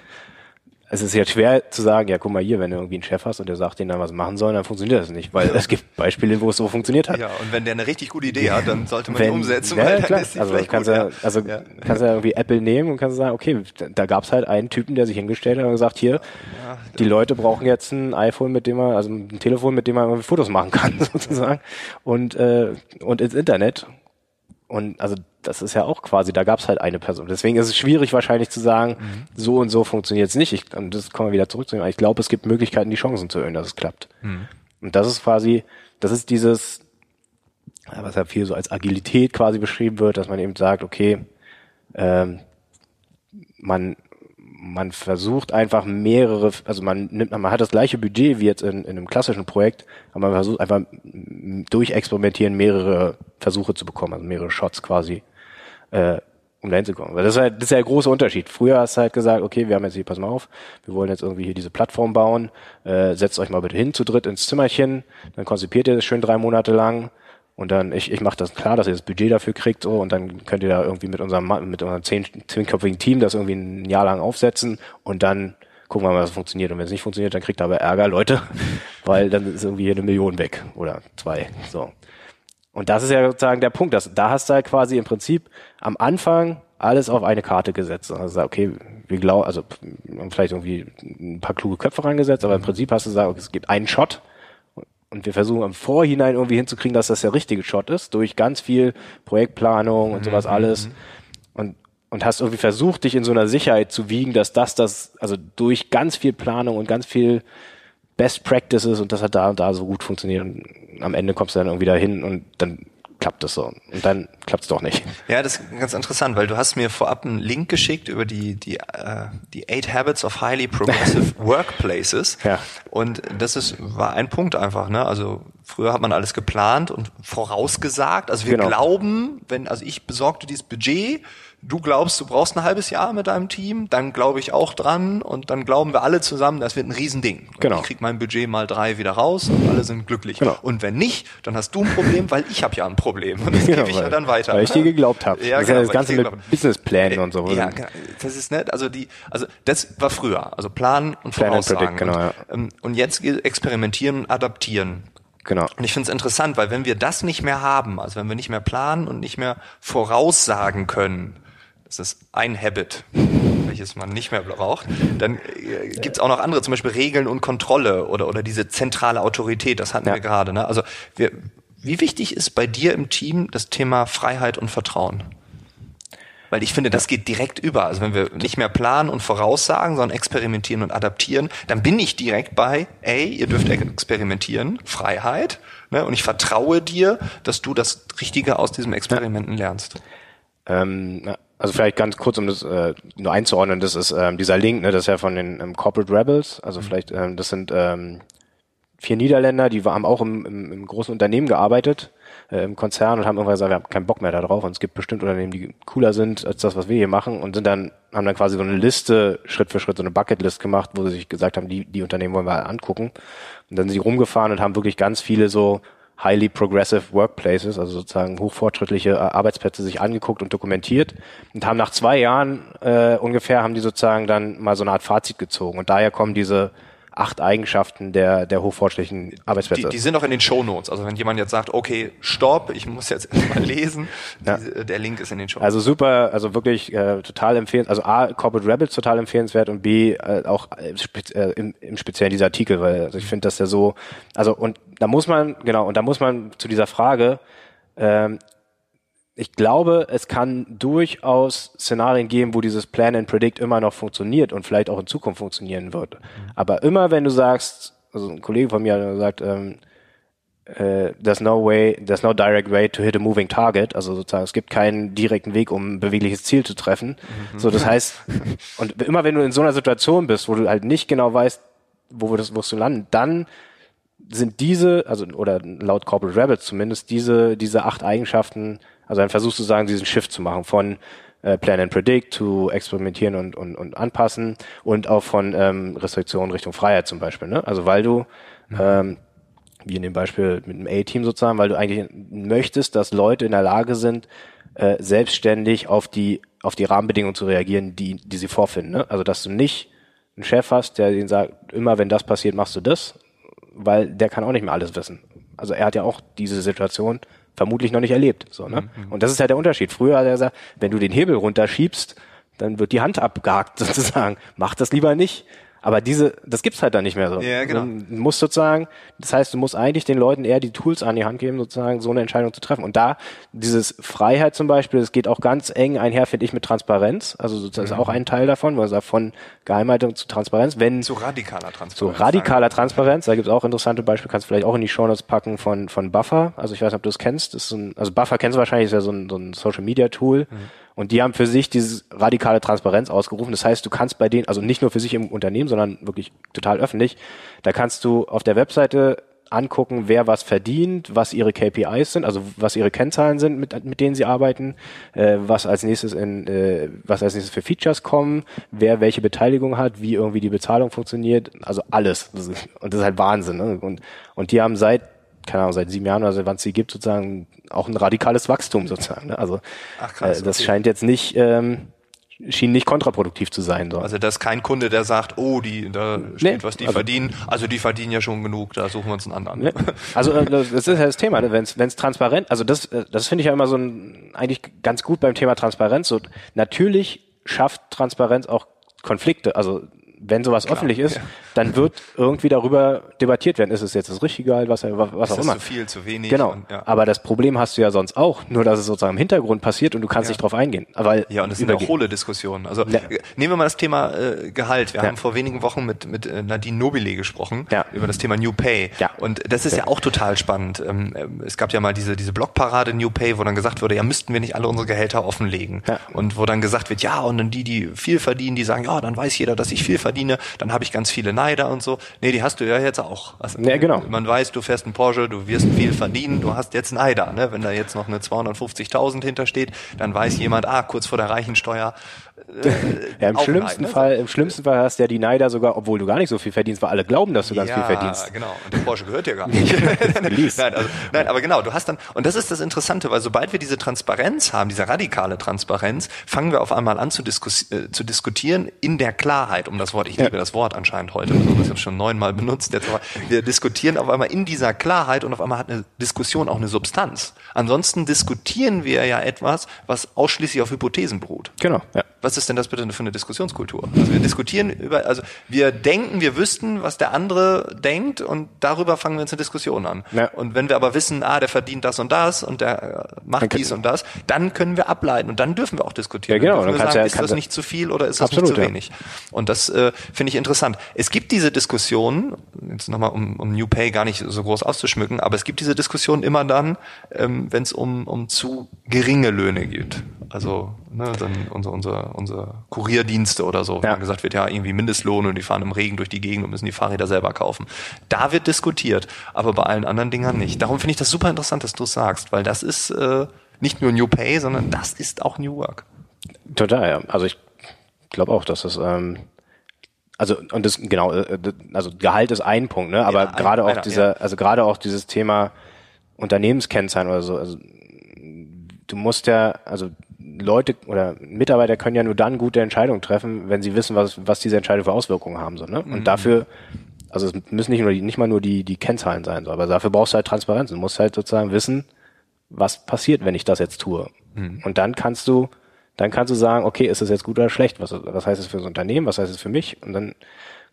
es ist jetzt schwer zu sagen, ja, guck mal hier, wenn du irgendwie einen Chef hast und der sagt denen dann was machen sollen, dann funktioniert das nicht, weil es gibt Beispiele, wo es so funktioniert hat. Ja, und wenn der eine richtig gute Idee hat, dann sollte man Wenn- die umsetzen, ja, weil dann klar. ist die also vielleicht kannst gut, ja, also Ja. kannst ja irgendwie Apple nehmen und kannst sagen, okay, da gab's halt einen Typen, der sich hingestellt hat und gesagt, hier, die Leute brauchen jetzt ein iPhone, mit dem man, also ein Telefon, mit dem man irgendwie Fotos machen kann, sozusagen, und äh, und ins Internet. Und also das ist ja auch quasi, da gab's halt eine Person. Deswegen ist es schwierig wahrscheinlich zu sagen, so und so funktioniert's nicht. Ich, und das kommen wir wieder zurück zu dem. Ich glaube, es gibt Möglichkeiten, die Chancen zu erhöhen, dass es klappt. Und das ist quasi, das ist dieses, was ja viel so als Agilität quasi beschrieben wird, dass man eben sagt, okay, ähm, man man versucht einfach mehrere, also man nimmt, man hat das gleiche Budget wie jetzt in, in einem klassischen Projekt, aber man versucht einfach durch Experimentieren mehrere Versuche zu bekommen, also mehrere Shots quasi, äh, um dahin zu kommen. Weil das ist halt, das ist ja der große Unterschied. Früher hast du halt gesagt, okay, wir haben jetzt hier, pass mal auf, wir wollen jetzt irgendwie hier diese Plattform bauen, äh, setzt euch mal bitte hin zu dritt ins Zimmerchen, dann konzipiert ihr das schön drei Monate lang, und dann, ich, ich mache das klar, dass ihr das Budget dafür kriegt, so, und dann könnt ihr da irgendwie mit unserem, mit unserem zehn, zehnköpfigen Team das irgendwie ein Jahr lang aufsetzen und dann gucken wir mal, was funktioniert. Und wenn es nicht funktioniert, dann kriegt ihr aber Ärger, Leute, weil dann ist irgendwie hier eine Million weg oder zwei, so. Und das ist ja sozusagen der Punkt, dass, da hast du halt quasi im Prinzip am Anfang alles auf eine Karte gesetzt. Also okay, wir glauben, also vielleicht irgendwie ein paar kluge Köpfe reingesetzt, aber im Prinzip hast du gesagt, okay, es gibt einen Shot und wir versuchen im Vorhinein irgendwie hinzukriegen, dass das der richtige Shot ist, durch ganz viel Projektplanung und sowas alles. Und, und hast irgendwie versucht, dich in so einer Sicherheit zu wiegen, dass das, das, also durch ganz viel Planung und ganz viel Best Practices und das hat da und da so gut funktioniert. Und am Ende kommst du dann irgendwie dahin und dann klappt es so. Und dann klappt es doch nicht. Ja, das ist ganz interessant, weil du hast mir vorab einen Link geschickt über die die äh, die Eight Habits of Highly Progressive Workplaces. Ja. Und das ist war ein Punkt einfach, ne? Also früher hat man alles geplant und vorausgesagt. Also wir Genau. glauben, wenn also ich besorgte dieses Budget, du glaubst, du brauchst ein halbes Jahr mit deinem Team, dann glaube ich auch dran und dann glauben wir alle zusammen, das wird ein Riesending. Genau. Ich krieg mein Budget mal drei wieder raus und alle sind glücklich. Genau. Und wenn nicht, dann hast du ein Problem, weil ich habe ja ein Problem und das gebe ich ja weil, dann weiter. Weil ich dir geglaubt habe. Ja, das genau, ja das Ganze mit Businessplänen und so. Ja, genau. das ist nett. Also die, also das war früher. Also planen und Plan voraussagen. predict, genau, ja. und, ähm, und jetzt experimentieren adaptieren. Genau. Und ich finde es interessant, weil wenn wir das nicht mehr haben, also wenn wir nicht mehr planen und nicht mehr voraussagen können, das ist ein Habit, welches man nicht mehr braucht, dann äh, gibt es auch noch andere, zum Beispiel Regeln und Kontrolle oder, oder diese zentrale Autorität, das hatten Ja. wir gerade. Ne? Also wir, wie wichtig ist bei dir im Team das Thema Freiheit und Vertrauen? Weil ich finde, das geht direkt über. Also wenn wir nicht mehr planen und voraussagen, sondern experimentieren und adaptieren, dann bin ich direkt bei, ey, ihr dürft experimentieren, Freiheit, ne? und ich vertraue dir, dass du das Richtige aus diesem Experimenten lernst. Ähm, na, also vielleicht ganz kurz, um das äh, nur einzuordnen, das ist ähm, dieser Link, ne, das ist ja von den ähm, Corporate Rebels, also vielleicht, ähm, das sind ähm, vier Niederländer, die haben auch im, im, im großen Unternehmen gearbeitet, äh, im Konzern und haben irgendwann gesagt, wir haben keinen Bock mehr darauf und es gibt bestimmt Unternehmen, die cooler sind als das, was wir hier machen und sind dann, haben dann quasi so eine Liste, Schritt für Schritt, so eine Bucketlist gemacht, wo sie sich gesagt haben, die, die Unternehmen wollen wir angucken. Und dann sind sie rumgefahren und haben wirklich ganz viele so highly progressive workplaces, also sozusagen hochfortschrittliche äh, Arbeitsplätze sich angeguckt und dokumentiert und haben nach zwei Jahren äh, ungefähr haben die sozusagen dann mal so eine Art Fazit gezogen und daher kommen diese acht Eigenschaften der der hochfortschrittlichen Arbeitsplätze. Die, die sind auch in den Shownotes. Also wenn jemand jetzt sagt, okay, stopp, ich muss jetzt mal lesen, Ja. diese, der Link ist in den Shownotes. Also super, also wirklich äh, total empfehlenswert. Also A, Corporate Rebels total empfehlenswert und B, äh, auch äh, äh, im, im Speziellen dieser Artikel, weil also ich finde, dass der so, also und da muss man, genau, und da muss man zu dieser Frage, ähm, ich glaube, es kann durchaus Szenarien geben, wo dieses Plan and Predict immer noch funktioniert und vielleicht auch in Zukunft funktionieren wird. Aber immer wenn du sagst, also ein Kollege von mir hat gesagt, ähm, äh, there's no way, there's no direct way to hit a moving target. Also sozusagen, es gibt keinen direkten Weg, um ein bewegliches Ziel zu treffen. So, das heißt, und immer wenn du in so einer Situation bist, wo du halt nicht genau weißt, wo wir das, wo du landen, dann sind diese, also oder laut Corporate Rebels zumindest, diese, diese acht Eigenschaften, also dann versuchst du sagen, diesen Shift zu machen von äh, Plan and Predict zu experimentieren und, und, und anpassen und auch von ähm, Restriktionen Richtung Freiheit zum Beispiel. Ne? Also weil du ähm, wie in dem Beispiel mit dem A-Team sozusagen, weil du eigentlich möchtest, dass Leute in der Lage sind, äh, selbstständig auf die auf die Rahmenbedingungen zu reagieren, die die sie vorfinden. Ne? Also dass du nicht einen Chef hast, der den sagt, immer wenn das passiert, machst du das, weil der kann auch nicht mehr alles wissen. Also er hat ja auch diese Situation vermutlich noch nicht erlebt. So, ne? Mhm. Und das ist ja der Unterschied. Früher hat er gesagt, wenn du den Hebel runterschiebst, dann wird die Hand abgehakt sozusagen. Mach das lieber nicht. Aber diese, das gibt's halt dann nicht mehr so. Ja, genau. Du musst sozusagen, das heißt, du musst eigentlich den Leuten eher die Tools an die Hand geben, sozusagen so eine Entscheidung zu treffen. Und da, dieses Freiheit zum Beispiel, das geht auch ganz eng einher, finde ich, mit Transparenz. Also das ist mhm. auch ein Teil davon, weil sagt, von Geheimhaltung zu Transparenz. Wenn, zu radikaler Transparenz. Zu radikaler Transparenz, da gibt's auch interessante Beispiele, kannst du vielleicht auch in die Shownotes packen von, von Buffer. Also ich weiß nicht, ob du es kennst. Das ist ein, also Buffer kennst du wahrscheinlich, ist ja so ein, so ein Social Media Tool. Mhm und die haben für sich diese radikale Transparenz ausgerufen. Das heißt, du kannst bei denen, also nicht nur für sich im Unternehmen, sondern wirklich total öffentlich, da kannst du auf der Webseite angucken, wer was verdient, was ihre KPIs sind, also was ihre Kennzahlen sind, mit, mit denen sie arbeiten, äh, was als nächstes in, äh, was als nächstes für Features kommen, wer welche Beteiligung hat, wie irgendwie die Bezahlung funktioniert, also alles. Und das ist halt Wahnsinn. Ne? Und, und die haben seit keine Ahnung, seit sieben Jahren oder seit wann es sie gibt, sozusagen auch ein radikales Wachstum sozusagen. Ne? Also Ach, krass, äh, das okay. scheint jetzt nicht, ähm, schien nicht kontraproduktiv zu sein. So. Also das ist kein Kunde, der sagt, oh, die, da steht, nee, was die also, verdienen. Also die verdienen ja schon genug, da suchen wir uns einen anderen. Nee. Also äh, das ist ja das Thema, ne? wenn es transparent, also das, äh, das finde ich ja immer so ein, eigentlich ganz gut beim Thema Transparenz. So, natürlich schafft Transparenz auch Konflikte. Also wenn sowas Klar, öffentlich ist, ja. dann wird irgendwie darüber debattiert werden. Ist es jetzt das richtige Gehalt, was, was auch immer. Zu viel, zu wenig. Genau. Und, ja. Aber das Problem hast du ja sonst auch, nur dass es sozusagen im Hintergrund passiert und du kannst ja. nicht drauf eingehen. Weil ja, und das sind auch hohle Diskussionen. Also ja. nehmen wir mal das Thema äh, Gehalt. Wir haben vor wenigen Wochen mit, mit äh, Nadine Nobile gesprochen ja. über das Thema New Pay. Ja. Und das ist ja, auch total spannend. Ähm, ähm, es gab ja mal diese, diese Blogparade New Pay, wo dann gesagt wurde, ja, müssten wir nicht alle unsere Gehälter offenlegen. Ja. Und wo dann gesagt wird, ja, und dann die, die viel verdienen, die sagen, ja, dann weiß jeder, dass ich viel verdiene, dann habe ich ganz viele Neider und so. Nee, die hast du ja jetzt auch. Also, ja, genau. Man weiß, du fährst einen Porsche, du wirst viel verdienen, du hast jetzt Neider. Ne? Wenn da jetzt noch eine 250.000 hintersteht, dann weiß jemand, ah, kurz vor der Reichensteuer, äh, ja, im schlimmsten ne? Fall, im schlimmsten Fall hast du ja die Neider sogar, obwohl du gar nicht so viel verdienst, weil alle glauben, dass du ganz ja, viel verdienst. genau. Und der Porsche gehört dir gar nicht. nein, also, nein, aber genau, du hast dann, und das ist das Interessante, weil sobald wir diese Transparenz haben, diese radikale Transparenz, fangen wir auf einmal an zu, diskus äh, zu diskutieren in der Klarheit um das Wort. Ich ja. liebe das Wort anscheinend heute, also ich habe schon neunmal benutzt jetzt, aber wir diskutieren auf einmal in dieser Klarheit und auf einmal hat eine Diskussion auch eine Substanz. Ansonsten diskutieren wir ja etwas, was ausschließlich auf Hypothesen beruht. Genau, ja was ist denn das bitte für eine Diskussionskultur? Also wir diskutieren über, also wir denken, wir wüssten, was der andere denkt und darüber fangen wir uns eine Diskussion an. Ja. Und wenn wir aber wissen, ah, der verdient das und das und der äh, macht dies und das, dann können wir ableiten und dann dürfen wir auch diskutieren. Ja, genau. Dann, dann sagen, ja, ist das nicht zu viel oder ist das absolut, nicht zu wenig? Und das äh, finde ich interessant. Es gibt diese Diskussion, jetzt nochmal um, um New Pay gar nicht so groß auszuschmücken, aber es gibt diese Diskussion immer dann, ähm, wenn es um, um zu geringe Löhne geht. Also ne, dann unser, unser, unser Kurierdienste oder so, ja. wenn gesagt wird, ja, irgendwie Mindestlohn und die fahren im Regen durch die Gegend und müssen die Fahrräder selber kaufen. Da wird diskutiert, aber bei allen anderen Dingern nicht. Darum finde ich das super interessant, dass du es sagst, weil das ist äh, nicht nur New Pay, sondern das ist auch New Work. Total, ja. Also ich glaube auch, dass das ähm, also und das genau, äh, also Gehalt ist ein Punkt, ne? Aber ja, gerade auch dieser, ja. also gerade auch dieses Thema Unternehmenskennzahlen oder so, also du musst ja, also Leute oder Mitarbeiter können ja nur dann gute Entscheidungen treffen, wenn sie wissen, was, was diese Entscheidungen für Auswirkungen haben. So, ne? Und mhm. dafür, also es müssen nicht nur die, nicht mal nur die, die Kennzahlen sein, so, aber dafür brauchst du halt Transparenz. Du musst halt sozusagen wissen, was passiert, wenn ich das jetzt tue. Mhm. Und dann kannst du, dann kannst du sagen, okay, ist das jetzt gut oder schlecht? Was, was heißt es für das Unternehmen? Was heißt es für mich? Und dann,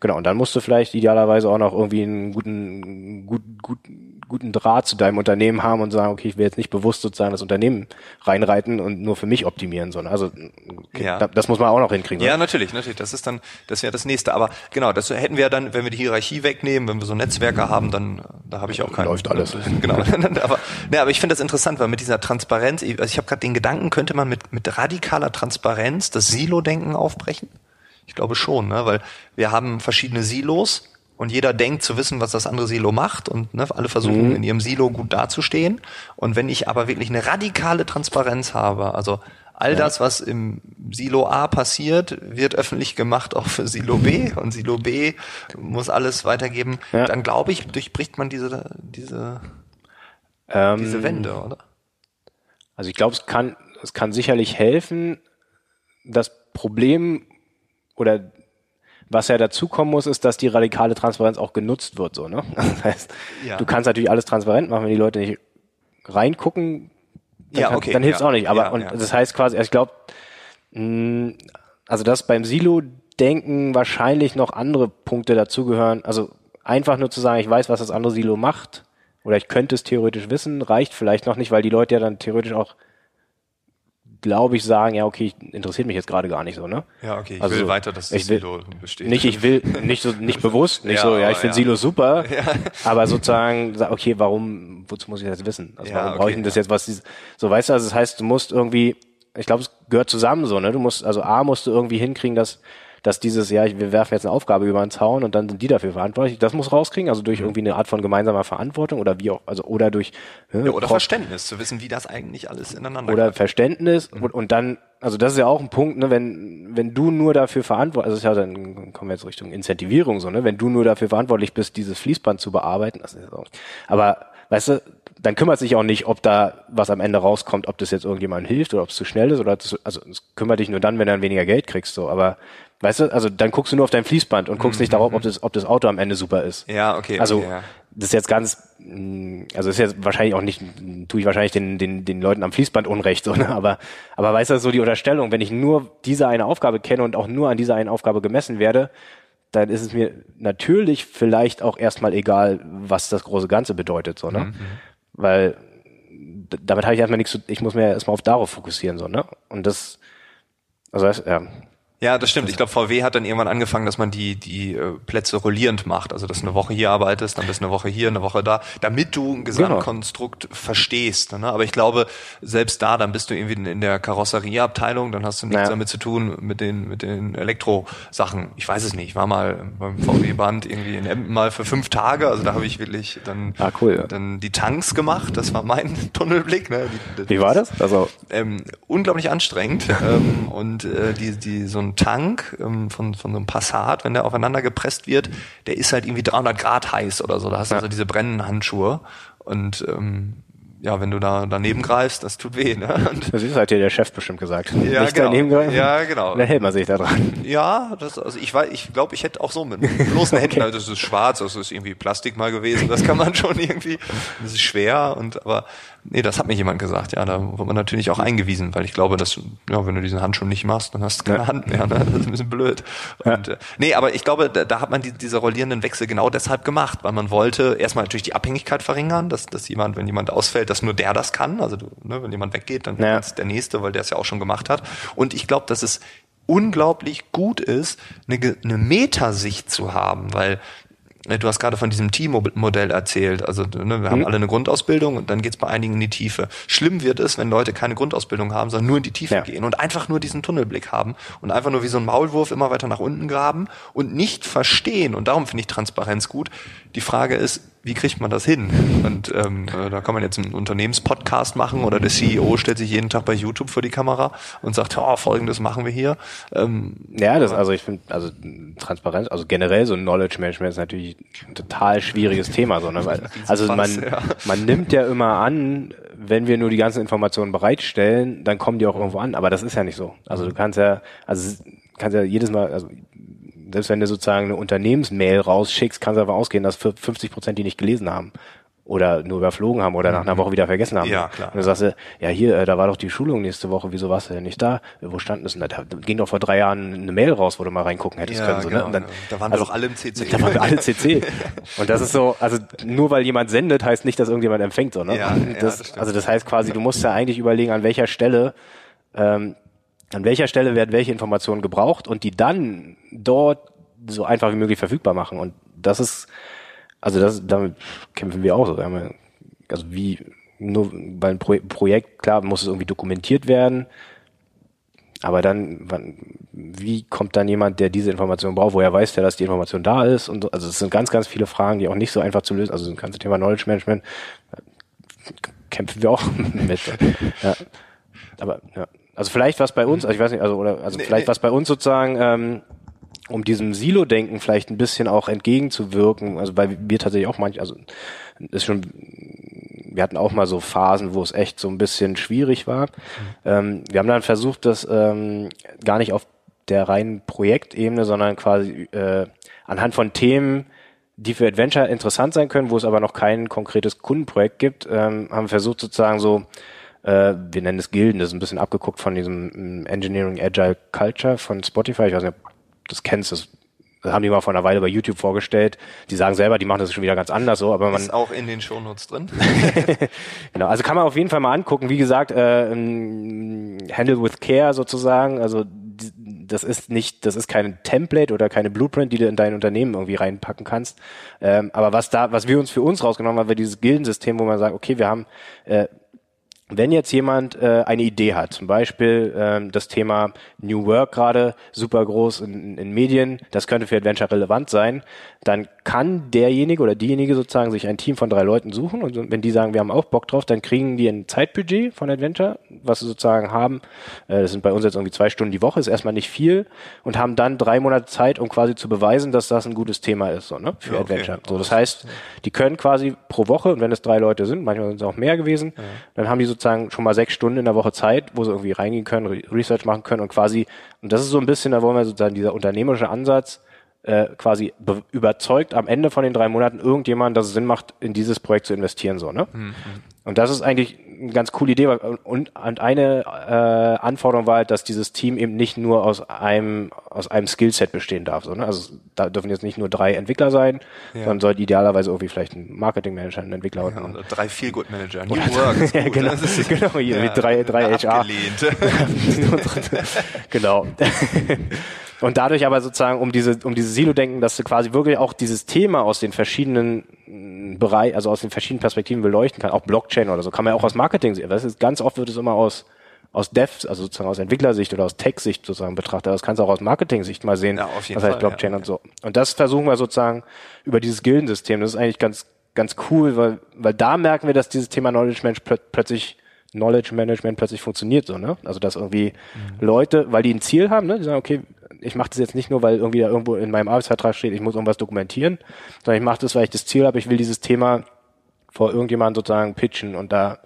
genau, und dann musst du vielleicht idealerweise auch noch irgendwie einen guten, gut, gut, guten Draht zu deinem Unternehmen haben und sagen, okay, ich will jetzt nicht bewusst sozusagen das Unternehmen reinreiten und nur für mich optimieren, sondern also okay, ja. das muss man auch noch hinkriegen. Ja, oder? natürlich, natürlich. Das ist dann, das wäre das nächste. Aber genau, das hätten wir dann, wenn wir die Hierarchie wegnehmen, wenn wir so Netzwerke haben, dann da habe ich auch keinen. Läuft alles. Genau. aber, ne, aber ich finde das interessant, weil mit dieser Transparenz, also ich habe gerade den Gedanken, könnte man mit, mit radikaler Transparenz das Silo-Denken aufbrechen? Ich glaube schon, ne? weil wir haben verschiedene Silos und jeder denkt zu wissen, was das andere Silo macht und ne, alle versuchen mhm. in ihrem Silo gut dazustehen. Und wenn ich aber wirklich eine radikale Transparenz habe, also all ja. das, was im Silo A passiert, wird öffentlich gemacht auch für Silo B und Silo B muss alles weitergeben, ja. dann glaube ich, durchbricht man diese, diese, ähm, diese Wände, oder? Also ich glaube, es kann, es kann sicherlich helfen, das Problem oder was ja dazu kommen muss, ist, dass die radikale Transparenz auch genutzt wird, so, ne? Das heißt, Ja. du kannst natürlich alles transparent machen, wenn die Leute nicht reingucken, dann, Ja, kann, okay, dann hilft's ja. auch nicht. Aber und das heißt quasi, also ich glaube, also dass beim Silo-Denken wahrscheinlich noch andere Punkte dazugehören. Also einfach nur zu sagen, ich weiß, was das andere Silo macht, oder ich könnte es theoretisch wissen, reicht vielleicht noch nicht, weil die Leute ja dann theoretisch auch, glaube ich, sagen, ja, okay, interessiert mich jetzt gerade gar nicht so, ne? Ja, okay, ich Also, will weiter, dass das will- Silo besteht. Nicht, ich will, nicht so, nicht bewusst, nicht Ja, so, ja, ich finde ja. Silos super, aber sozusagen, sa- okay, warum, wozu muss ich das wissen? Also Ja, warum okay, brauche ich denn das ja. jetzt, was, so, weißt du, also das heißt, du musst irgendwie, ich glaube, es gehört zusammen so, ne, du musst, also A, musst du irgendwie hinkriegen, dass, dass dieses, ja, wir werfen jetzt eine Aufgabe über den Zaun und dann sind die dafür verantwortlich, das muss rauskriegen, also durch irgendwie eine Art von gemeinsamer Verantwortung oder wie auch, also, oder durch, ne, ja, oder Pro- Verständnis, zu wissen, wie das eigentlich alles ineinander oder greift. Verständnis und, und dann, also das ist ja auch ein Punkt, ne, wenn, wenn du nur dafür verantwortlich, also ist ja dann kommen wir jetzt Richtung Incentivierung so, ne, wenn du nur dafür verantwortlich bist, dieses Fließband zu bearbeiten, das ist auch, aber weißt du, dann kümmert sich auch nicht, ob da was am Ende rauskommt, ob das jetzt irgendjemandem hilft oder ob es zu schnell ist oder zu, also es kümmert dich nur dann, wenn du dann weniger Geld kriegst, so, aber weißt du, also dann guckst du nur auf dein Fließband und guckst nicht darauf, ob das, ob das Auto am Ende super ist. Ja, okay. Also okay, ja. das ist jetzt ganz, mh, also ist jetzt wahrscheinlich auch nicht, tue ich wahrscheinlich den, den, den Leuten am Fließband Unrecht, so, ne? aber, aber weißt du, so die Unterstellung, wenn ich nur diese eine Aufgabe kenne und auch nur an dieser einen Aufgabe gemessen werde, dann ist es mir natürlich vielleicht auch erstmal egal, was das große Ganze bedeutet, so, ne? Weil d- damit habe ich erstmal nichts zu, ich muss mir erstmal auf darauf fokussieren, so, ne? Und das, also das, ja, Ja, das stimmt. Ich glaube, VW hat dann irgendwann angefangen, dass man die, die äh, Plätze rollierend macht. Also, dass du eine Woche hier arbeitest, dann bist du eine Woche hier, eine Woche da, damit du ein Gesamtkonstrukt verstehst. Ne? Aber ich glaube, selbst da, dann bist du irgendwie in der Karosserieabteilung, dann hast du nichts Ja. damit zu tun mit den, mit den Elektrosachen. Ich weiß es nicht. Ich war mal beim VW-Band irgendwie in Emden mal für fünf Tage. Also, da habe ich wirklich dann, Ah, cool, ja. dann die Tanks gemacht. Das war mein Tunnelblick. Ne? Die, Wie war das? Also, ähm, unglaublich anstrengend ähm, und äh, die, die, so ein Tank ähm, von, von so einem Passat, wenn der aufeinander gepresst wird, der ist halt irgendwie 300 Grad heiß oder so. Da hast du also diese brennenden Handschuhe und ähm, ja, wenn du da daneben greifst, das tut weh. Ne? Und, das ist halt hier der Chef bestimmt gesagt. Ja, Nicht genau. daneben greifen. Ja, genau. Dann hält man sich da dran. ja, das, also ich weiß, ich glaube, ich hätte auch so mit bloßen Händen, also das ist schwarz, das ist irgendwie Plastik mal gewesen, das kann man schon irgendwie, das ist schwer und aber nee, das hat mir jemand gesagt, ja, da wird man natürlich auch eingewiesen, weil ich glaube, dass ja, wenn du diesen Handschuh nicht machst, dann hast du keine Ja. Hand mehr, ne? das ist ein bisschen blöd. Und, äh, nee, aber ich glaube, da, da hat man die, diese rollierenden Wechsel genau deshalb gemacht, weil man wollte erstmal natürlich die Abhängigkeit verringern, dass, dass jemand, wenn jemand ausfällt, dass nur der das kann, also du, ne, wenn jemand weggeht, dann Ja. der nächste, weil der es ja auch schon gemacht hat. Und ich glaube, dass es unglaublich gut ist, eine, eine Metasicht zu haben, weil du hast gerade von diesem Teammodell erzählt. Also ne, wir haben alle eine Grundausbildung und dann geht's bei einigen in die Tiefe. Schlimm wird es, wenn Leute keine Grundausbildung haben, sondern nur in die Tiefe Ja. gehen und einfach nur diesen Tunnelblick haben und einfach nur wie so ein Maulwurf immer weiter nach unten graben und nicht verstehen. Und darum finde ich Transparenz gut. Die Frage ist, wie kriegt man das hin? Und ähm, äh, da kann man jetzt einen Unternehmenspodcast machen oder der CEO stellt sich jeden Tag bei YouTube vor die Kamera und sagt, oh, folgendes machen wir hier. Ähm, Ja, das, also ich finde, also Transparenz, also generell so Knowledge Management ist natürlich ein total schwieriges Thema, so, ne? Weil, also man, man nimmt ja immer an, wenn wir nur die ganzen Informationen bereitstellen, dann kommen die auch irgendwo an, aber das ist ja nicht so. Also du kannst ja, also kannst ja jedes Mal, also selbst wenn du sozusagen eine Unternehmensmail rausschickst, kannst du davon ausgehen, dass 50 Prozent die nicht gelesen haben. Oder nur überflogen haben oder nach einer Woche wieder vergessen haben. Mhm. Ja, klar. Und dann sagst du, ja hier, äh, da war doch die Schulung nächste Woche, wieso warst du denn nicht da? Wo stand es denn? Da Da ging doch vor drei Jahren eine Mail raus, wo du mal reingucken hättest Ja, können. So, genau, ne? Und dann, ja. Da waren wir also, doch alle im CC. Da waren wir alle CC. Und das ist so, also nur weil jemand sendet, heißt nicht, dass irgendjemand empfängt. So, ne? Ja, Und ja, das, das also das heißt quasi, du musst ja eigentlich überlegen, an welcher Stelle ähm, an welcher Stelle werden welche Informationen gebraucht und die dann dort so einfach wie möglich verfügbar machen. Und das ist, also das, damit kämpfen wir auch so. Also wie, nur bei einem Pro Projekt, klar, muss es irgendwie dokumentiert werden. Aber dann, wann, wie kommt dann jemand, der diese Information braucht, woher weiß der, dass die Information da ist? Und so, also es sind ganz, ganz viele Fragen, die auch nicht so einfach zu lösen. Also das ganze Thema Knowledge Management kämpfen wir auch mit. Ja. Aber ja. Also vielleicht was bei uns, also ich weiß nicht, also oder also Nee, vielleicht nee. was bei uns sozusagen, ähm, um diesem Silo-Denken vielleicht ein bisschen auch entgegenzuwirken, also weil wir tatsächlich auch manch, also ist schon, wir hatten auch mal so Phasen, wo es echt so ein bisschen schwierig war. Ähm, wir haben dann versucht, das ähm, gar nicht auf der reinen Projektebene, sondern quasi äh, anhand von Themen, die für Adventure interessant sein können, wo es aber noch kein konkretes Kundenprojekt gibt, ähm, haben wir versucht sozusagen so, äh, wir nennen es Gilden, das ist ein bisschen abgeguckt von diesem mm, Engineering Agile Culture von Spotify. Ich weiß nicht, ob du das kennst, das das haben die mal vor einer Weile bei YouTube vorgestellt. Die sagen selber, die machen das schon wieder ganz anders so, aber man. Ist auch in den Shownotes drin. genau, also kann man auf jeden Fall mal angucken. Wie gesagt, äh, Handle with Care sozusagen. Also das ist nicht, das ist kein Template oder keine Blueprint, die du in dein Unternehmen irgendwie reinpacken kannst. Ähm, aber was da, was wir uns für uns rausgenommen haben, war dieses Gildensystem, wo man sagt, okay, wir haben äh, wenn jetzt jemand äh, eine Idee hat, zum Beispiel ähm, das Thema New Work gerade super groß in, in Medien, das könnte für Adventure relevant sein, dann kann derjenige oder diejenige sozusagen sich ein Team von drei Leuten suchen und wenn die sagen, wir haben auch Bock drauf, dann kriegen die ein Zeitbudget von Adventure, was sie sozusagen haben. Äh, das sind bei uns jetzt irgendwie zwei Stunden die Woche, ist erstmal nicht viel und haben dann drei Monate Zeit, um quasi zu beweisen, dass das ein gutes Thema ist, so, ne, für ja, okay. Adventure. So, das heißt, die können quasi pro Woche und wenn es drei Leute sind, manchmal sind es auch mehr gewesen, ja. dann haben die sozusagen schon mal sechs Stunden in der Woche Zeit, wo sie irgendwie reingehen können, Research machen können und quasi, und das ist so ein bisschen, da wollen wir sozusagen dieser unternehmerische Ansatz, äh, quasi überzeugt am Ende von den drei Monaten irgendjemand, dass es Sinn macht, in dieses Projekt zu investieren, so, ne? Mhm. Und das ist eigentlich eine ganz coole Idee. Und, und eine äh, Anforderung war halt, dass dieses Team eben nicht nur aus einem, aus einem Skillset bestehen darf. So, ne? Also da dürfen jetzt nicht nur drei Entwickler sein, ja. sondern sollte idealerweise irgendwie vielleicht ein Marketingmanager, ein Entwickler ja, und, und drei Feel-Good-Manager. New Work. ja, genau, genau hier, ja, mit drei, drei HR. genau. Und dadurch aber sozusagen um diese, um diese Silo-Denken, dass du quasi wirklich auch dieses Thema aus den verschiedenen mm, Bereich, also aus den verschiedenen Perspektiven beleuchten kann, auch Blockchain oder so, kann man ja auch aus Marketing sehen. Das ist, ganz oft wird es immer aus, aus Dev, also sozusagen aus Entwicklersicht oder aus Tech-Sicht sozusagen betrachtet. Das kannst du auch aus Marketing-Sicht mal sehen. Ja, auf jeden was heißt Fall, Blockchain ja. und so. Und das versuchen wir sozusagen über dieses Gildensystem. Das ist eigentlich ganz, ganz cool, weil, weil da merken wir, dass dieses Thema Knowledge Management plötzlich Knowledge Management plötzlich funktioniert so, ne? Also dass irgendwie mhm. Leute, weil die ein Ziel haben, ne, die sagen, okay, ich mache das jetzt nicht nur, weil irgendwie da irgendwo in meinem Arbeitsvertrag steht, ich muss irgendwas dokumentieren, sondern ich mache das, weil ich das Ziel habe, ich will dieses Thema vor irgendjemandem sozusagen pitchen und da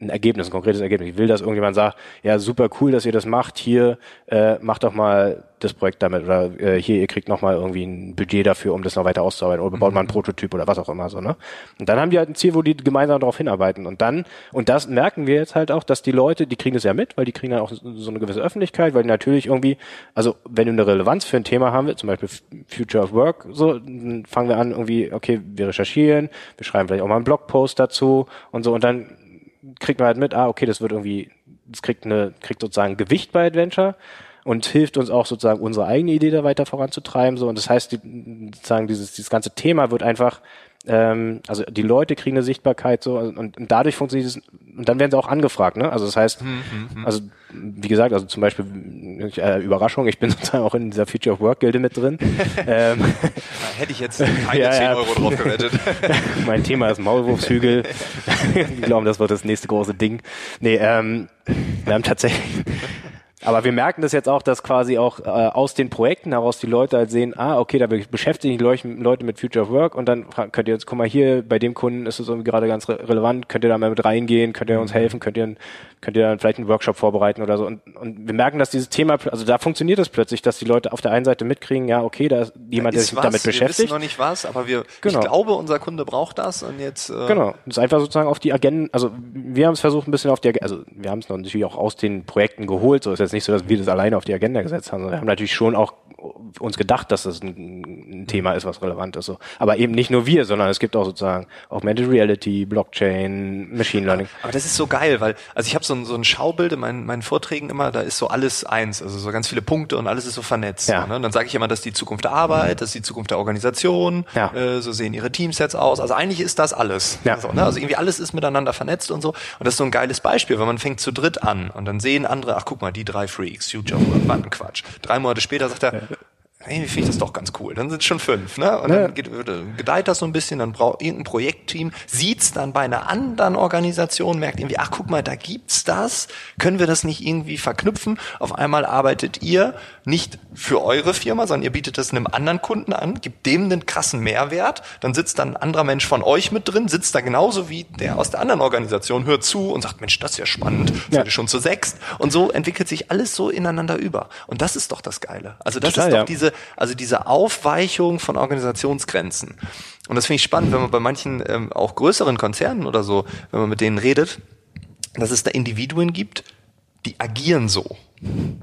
ein Ergebnis, ein konkretes Ergebnis. Ich will, dass irgendjemand sagt, ja, super cool, dass ihr das macht, hier, äh, macht doch mal das Projekt damit oder äh, hier, ihr kriegt nochmal irgendwie ein Budget dafür, um das noch weiter auszuarbeiten oder baut mhm. mal einen Prototyp oder was auch immer so, ne? Und dann haben die halt ein Ziel, wo die gemeinsam darauf hinarbeiten und dann, und das merken wir jetzt halt auch, dass die Leute, die kriegen das ja mit, weil die kriegen dann auch so eine gewisse Öffentlichkeit, weil die natürlich irgendwie, also wenn du eine Relevanz für ein Thema haben willst, zum Beispiel Future of Work, so, dann fangen wir an irgendwie, okay, wir recherchieren, wir schreiben vielleicht auch mal einen Blogpost dazu und so und dann kriegt man halt mit, ah, okay, das wird irgendwie, das kriegt eine, kriegt sozusagen Gewicht bei Adventure und hilft uns auch sozusagen unsere eigene Idee da weiter voranzutreiben. So und das heißt, die, sozusagen dieses dieses ganze Thema wird einfach ähm, also die Leute kriegen eine Sichtbarkeit so und, und dadurch funktioniert es und dann werden sie auch angefragt, ne? Also das heißt, hm, hm, hm. also wie gesagt, also zum Beispiel äh, Überraschung, ich bin sozusagen auch in dieser Future of Work Gilde mit drin. ähm, Hätte ich jetzt keine ja, 10 ja. Euro drauf gewettet. mein Thema ist Maulwurfshügel. ich glaube, das wird das nächste große Ding. Nee, ähm, wir haben tatsächlich aber wir merken das jetzt auch, dass quasi auch äh, aus den Projekten heraus die Leute halt sehen, ah, okay, da beschäftigen Leute, Leute mit Future of Work und dann könnt ihr jetzt, guck mal hier, bei dem Kunden ist es irgendwie gerade ganz re relevant, könnt ihr da mal mit reingehen, könnt ihr uns mhm. helfen, könnt ihr, könnt ihr dann vielleicht einen Workshop vorbereiten oder so. Und, und wir merken, dass dieses Thema, also da funktioniert es plötzlich, dass die Leute auf der einen Seite mitkriegen, ja, okay, da ist jemand, da ist der sich was, damit beschäftigt. Wir wissen noch nicht was, aber wir, genau. ich glaube, unser Kunde braucht das und jetzt. Äh genau, das ist einfach sozusagen auf die Agenten, also wir haben es versucht, ein bisschen auf die Agenda, also wir haben es natürlich auch aus den Projekten geholt, so ist jetzt nicht so, dass wir das alleine auf die Agenda gesetzt haben. Wir haben natürlich schon auch uns gedacht, dass das ein, ein, Thema ist, was relevant ist. So. Aber eben nicht nur wir, sondern es gibt auch sozusagen Augmented Reality, Blockchain, Machine Learning. Aber das ist so geil, weil, also ich habe so ein, so ein Schaubild in meinen, meinen Vorträgen immer, da ist so alles eins, also so ganz viele Punkte und alles ist so vernetzt. Ja. Ne? Und dann sage ich immer, das ist die Zukunft der Arbeit, das ist die Zukunft der Organisation, ja. äh, so sehen ihre Teams jetzt aus. Also eigentlich ist das alles. Ja. So, ne? Also irgendwie alles ist miteinander vernetzt und so. Und das ist so ein geiles Beispiel, weil man fängt zu dritt an und dann sehen andere, ach guck mal, die drei Freaks, Future, Quatsch. Drei Monate später sagt er, irgendwie finde ich das doch ganz cool. Dann sind es schon fünf, ne? Und ja. dann geht, gedeiht das so ein bisschen, dann braucht irgendein Projektteam, sieht's dann bei einer anderen Organisation, merkt irgendwie, ach guck mal, da gibt's das, können wir das nicht irgendwie verknüpfen? Auf einmal arbeitet ihr nicht für eure Firma, sondern ihr bietet das einem anderen Kunden an, gibt dem einen krassen Mehrwert, dann sitzt dann ein anderer Mensch von euch mit drin, sitzt da genauso wie der aus der anderen Organisation, hört zu und sagt, Mensch, das ist ja spannend, ja. ihr schon zu sechst? Und so entwickelt sich alles so ineinander über. Und das ist doch das Geile. Also das Total, ist doch ja. diese, also diese Aufweichung von Organisationsgrenzen. Und das finde ich spannend, wenn man bei manchen ähm, auch größeren Konzernen oder so, wenn man mit denen redet, dass es da Individuen gibt, die agieren so.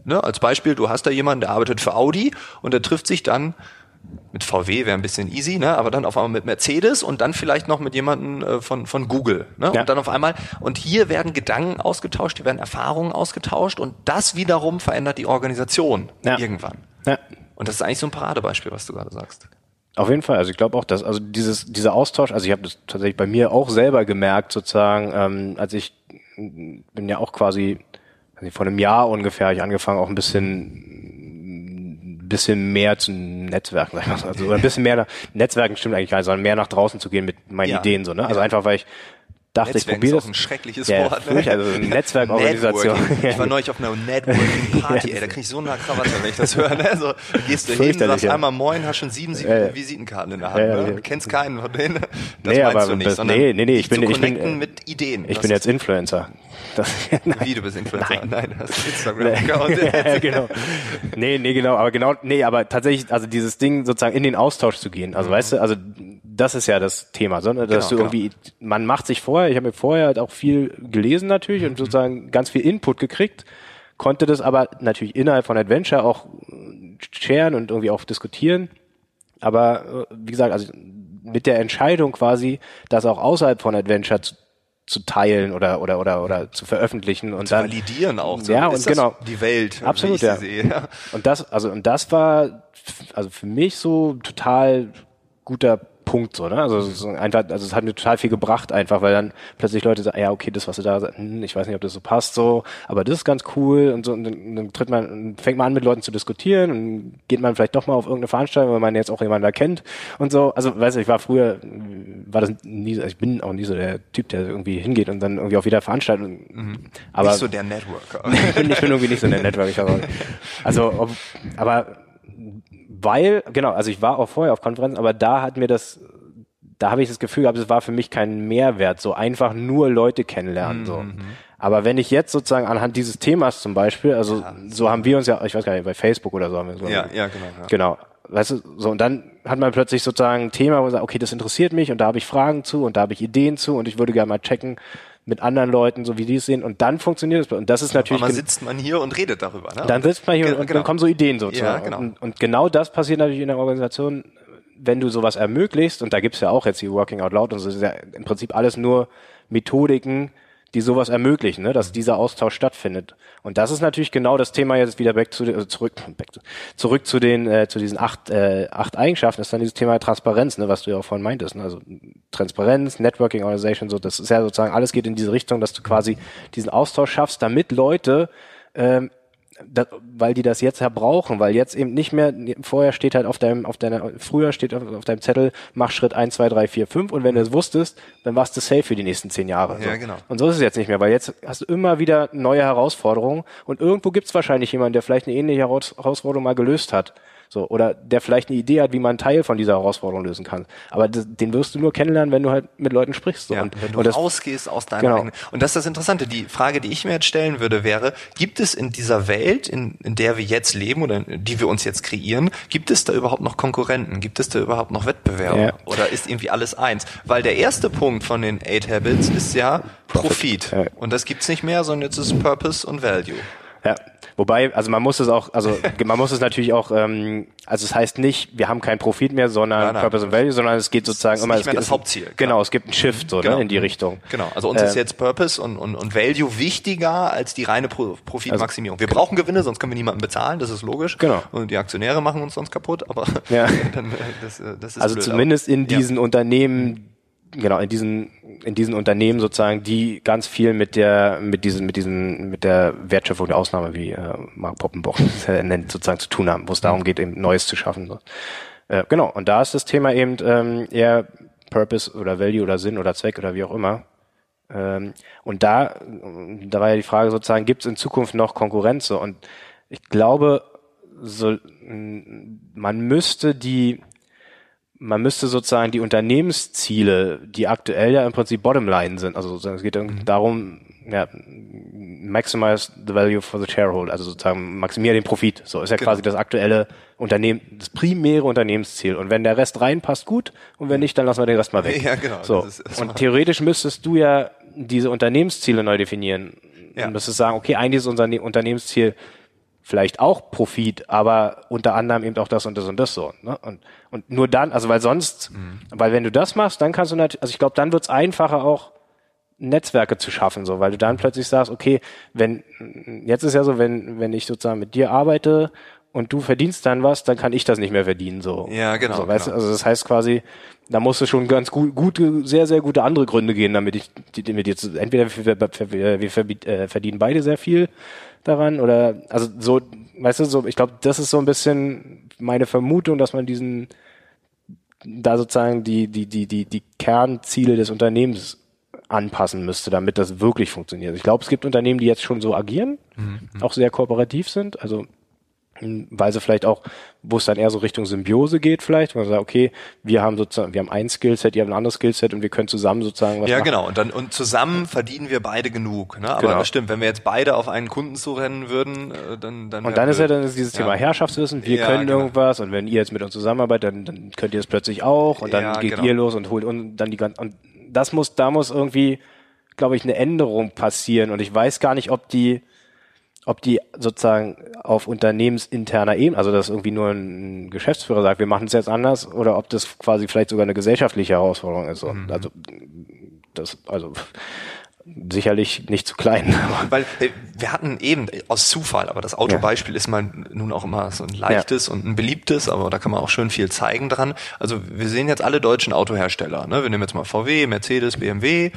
Ne? Als Beispiel, du hast da jemanden, der arbeitet für Audi und der trifft sich dann mit VW wäre ein bisschen easy, ne? aber dann auf einmal mit Mercedes und dann vielleicht noch mit jemandem äh, von, von Google. Ne? Ja. Und dann auf einmal, und hier werden Gedanken ausgetauscht, hier werden Erfahrungen ausgetauscht und das wiederum verändert die Organisation ja. irgendwann. Ja. Und das ist eigentlich so ein Paradebeispiel, was du gerade sagst. Auf jeden Fall. Also ich glaube auch, dass also dieses dieser Austausch, also ich habe das tatsächlich bei mir auch selber gemerkt, sozusagen, ähm, als ich bin ja auch quasi also vor einem Jahr ungefähr ich angefangen, auch ein bisschen bisschen mehr zu Netzwerken, also ein bisschen mehr nach, Netzwerken stimmt eigentlich gar nicht, sondern mehr nach draußen zu gehen mit meinen ja. Ideen so, ne? Also einfach weil ich dachte, Netzwerk ich probiere das. ein schreckliches ja, Wort. Ne? Also Netzwerkorganisation. ich war neulich auf einer Networking-Party, ey, da krieg ich so eine Krawatte, wenn ich das höre. Ne? Also, gehst du hin, sagst ja. einmal Moin, hast schon sieben, sieben ja, Visitenkarten in der Hand. Ne? Du kennst keinen von denen. Das nee, meinst aber, du nicht, sondern nee, nee, nee, ich bin, ich bin, mit Ideen. Ich bin jetzt Influencer. Das, Wie, du bist Influencer? Nein, nein du hast Instagram-Account. ja, genau. Nee, nee, genau, aber genau, nee, aber tatsächlich, also dieses Ding sozusagen in den Austausch zu gehen. Also, mhm. weißt du, also das ist ja das Thema, sondern dass genau, du irgendwie, genau. man macht sich vorher, ich habe mir vorher halt auch viel gelesen natürlich mhm. und sozusagen ganz viel Input gekriegt, konnte das aber natürlich innerhalb von Adventure auch sharen und irgendwie auch diskutieren. Aber äh, wie gesagt, also mit der Entscheidung quasi, das auch außerhalb von Adventure zu, zu teilen oder oder oder oder zu veröffentlichen und zu dann validieren auch so. ja und genau die Welt absolut ja. Sehe. und das also und das war also für mich so total guter Punkt so, ne? Also, so einfach, also es hat mir total viel gebracht einfach, weil dann plötzlich Leute sagen, ja, okay, das, was du da sagst, hm, ich weiß nicht, ob das so passt, so, aber das ist ganz cool und so, und dann, dann tritt man, fängt man an mit Leuten zu diskutieren und geht man vielleicht doch mal auf irgendeine Veranstaltung, weil man jetzt auch jemanden da kennt und so. Also, weißt du, ich war früher, war das nie, ich bin auch nie so der Typ, der irgendwie hingeht und dann irgendwie auf jeder Veranstaltung. Mhm. Aber nicht so der Networker. ich, bin, ich bin irgendwie nicht so der Networker. Also, ob, aber weil, genau, also ich war auch vorher auf Konferenzen, aber da hat mir das, da habe ich das Gefühl gehabt, es war für mich kein Mehrwert, so einfach nur Leute kennenlernen. Mhm. So. Aber wenn ich jetzt sozusagen anhand dieses Themas zum Beispiel, also ja, so haben wir uns ja, ich weiß gar nicht, bei Facebook oder so haben wir so. Ja, ja, genau. Ja. Genau. Weißt du, so, und dann hat man plötzlich sozusagen ein Thema, wo man sagt, okay, das interessiert mich und da habe ich Fragen zu und da habe ich Ideen zu und ich würde gerne mal checken, mit anderen Leuten, so wie die es sehen, und dann funktioniert es. Und das ist natürlich. Aber man sitzt man hier und redet darüber. Ne? Dann sitzt man hier Ge und, genau. dann kommen so Ideen sozusagen. Ja, genau. und, und genau das passiert natürlich in der Organisation, wenn du sowas ermöglicht, und da gibt's ja auch jetzt die Working Out Loud und so ist ja im Prinzip alles nur Methodiken, die sowas ermöglichen, ne, dass dieser Austausch stattfindet. Und das ist natürlich genau das Thema jetzt wieder back zu, also zurück, back to, zurück zu den äh, zu diesen acht äh, acht Eigenschaften ist dann dieses Thema Transparenz, ne, was du ja auch vorhin meintest, ne, also Transparenz, Networking Organization, so das ist ja sozusagen alles geht in diese Richtung, dass du quasi diesen Austausch schaffst, damit Leute ähm, da, weil die das jetzt ja brauchen, weil jetzt eben nicht mehr, vorher steht halt auf deinem, auf deiner, früher steht auf, auf deinem Zettel, mach Schritt eins, zwei, drei, vier, fünf und wenn du es wusstest, dann warst du safe für die nächsten zehn Jahre. Ja, genau. Und so ist es jetzt nicht mehr, weil jetzt hast du immer wieder neue Herausforderungen und irgendwo gibt es wahrscheinlich jemanden, der vielleicht eine ähnliche Herausforderung mal gelöst hat. So, oder der vielleicht eine Idee hat, wie man einen Teil von dieser Herausforderung lösen kann. Aber das, den wirst du nur kennenlernen, wenn du halt mit Leuten sprichst. So. Ja, und, wenn du und das, rausgehst aus deiner genau. eigenen. Und das ist das Interessante. Die Frage, die ich mir jetzt stellen würde, wäre, gibt es in dieser Welt, in, in der wir jetzt leben oder in, die wir uns jetzt kreieren, gibt es da überhaupt noch Konkurrenten? Gibt es da überhaupt noch Wettbewerber? Ja. Oder ist irgendwie alles eins? Weil der erste Punkt von den Eight Habits ist ja Profit. Ja. Und das gibt's nicht mehr, sondern jetzt ist Purpose und Value. Ja, wobei, also man muss es auch, also man muss es natürlich auch, ähm, also es heißt nicht, wir haben keinen Profit mehr, sondern nein, nein, Purpose and Value, sondern es geht sozusagen das immer. Nicht mehr das Hauptziel. Genau, genau, es gibt einen Shift so genau. ne, in die Richtung. Genau, also uns äh, ist jetzt Purpose und, und, und Value wichtiger als die reine Pro Profitmaximierung. wir brauchen Gewinne, sonst können wir niemanden bezahlen, das ist logisch. Genau. Und die Aktionäre machen uns sonst kaputt, aber ja. dann, äh, das, äh, das ist Also blöd, zumindest in diesen ja. Unternehmen, genau in diesen in diesen Unternehmen sozusagen, die ganz viel mit der mit diesen mit diesen mit der Wertschöpfung der Ausnahme, wie äh, Mark Poppenbock nennt, sozusagen zu tun haben, wo es darum geht, eben Neues zu schaffen. So. Äh, genau. Und da ist das Thema eben ähm, eher Purpose oder Value oder Sinn oder Zweck oder wie auch immer. Ähm, und da da war ja die Frage sozusagen, gibt es in Zukunft noch Konkurrenz? So? Und ich glaube, so man müsste die man müsste sozusagen die Unternehmensziele, die aktuell ja im Prinzip Bottomline sind, also sozusagen, es geht mhm. darum, ja, maximize the value for the shareholder, also sozusagen maximiere den Profit. So ist ja genau. quasi das aktuelle Unternehmen, das primäre Unternehmensziel. Und wenn der Rest reinpasst, gut. Und wenn nicht, dann lassen wir den Rest mal weg. Ja, genau. So. Das ist, das und theoretisch müsstest du ja diese Unternehmensziele neu definieren. Ja. Und müsstest sagen, okay, eigentlich ist unser Unternehmensziel vielleicht auch Profit, aber unter anderem eben auch das und das und das so. Ne? Und, und nur dann, also weil sonst, mhm. weil wenn du das machst, dann kannst du natürlich, also ich glaube, dann wird's einfacher auch Netzwerke zu schaffen, so, weil du dann plötzlich sagst, okay, wenn, jetzt ist ja so, wenn, wenn ich sozusagen mit dir arbeite und du verdienst dann was, dann kann ich das nicht mehr verdienen, so. Ja, genau. So, weißt genau. Also das heißt quasi, da musst du schon ganz gut, gute, sehr, sehr gute andere Gründe gehen, damit ich, die, die mit dir zu, entweder wir, wir, äh, verdienen beide sehr viel, daran oder also so, weißt du, so ich glaube, das ist so ein bisschen meine Vermutung, dass man diesen da sozusagen die die die die die Kernziele des Unternehmens anpassen müsste, damit das wirklich funktioniert. Ich glaube, es gibt Unternehmen, die jetzt schon so agieren, mhm. auch sehr kooperativ sind. Also weil sie vielleicht auch, wo es dann eher so Richtung Symbiose geht vielleicht, wo man sagt, okay, wir haben sozusagen, wir haben ein Skillset, ihr habt ein anderes Skillset und wir können zusammen sozusagen was Ja, machen. genau, und dann und zusammen verdienen wir beide genug, ne? Aber genau. das stimmt, wenn wir jetzt beide auf einen Kunden zurennen würden, äh, dann dann Und dann ist ja dann ist dieses ja. Thema Herrschaftswissen, wir ja, können genau. irgendwas und wenn ihr jetzt mit uns zusammenarbeitet, dann, dann könnt ihr es plötzlich auch und dann ja, geht genau. ihr los und holt und dann die ganzen und das muss da muss irgendwie glaube ich eine Änderung passieren und ich weiß gar nicht, ob die ob die sozusagen auf unternehmensinterner Ebene, also dass irgendwie nur ein Geschäftsführer sagt, wir machen es jetzt anders, oder ob das quasi vielleicht sogar eine gesellschaftliche Herausforderung ist. Mhm. Also das, also sicherlich nicht zu klein. Weil äh, wir hatten eben aus Zufall, aber das Autobeispiel ja. ist mal nun auch immer so ein leichtes ja. und ein beliebtes, aber da kann man auch schön viel zeigen dran. Also wir sehen jetzt alle deutschen Autohersteller. Ne? Wir nehmen jetzt mal VW, Mercedes, BMW,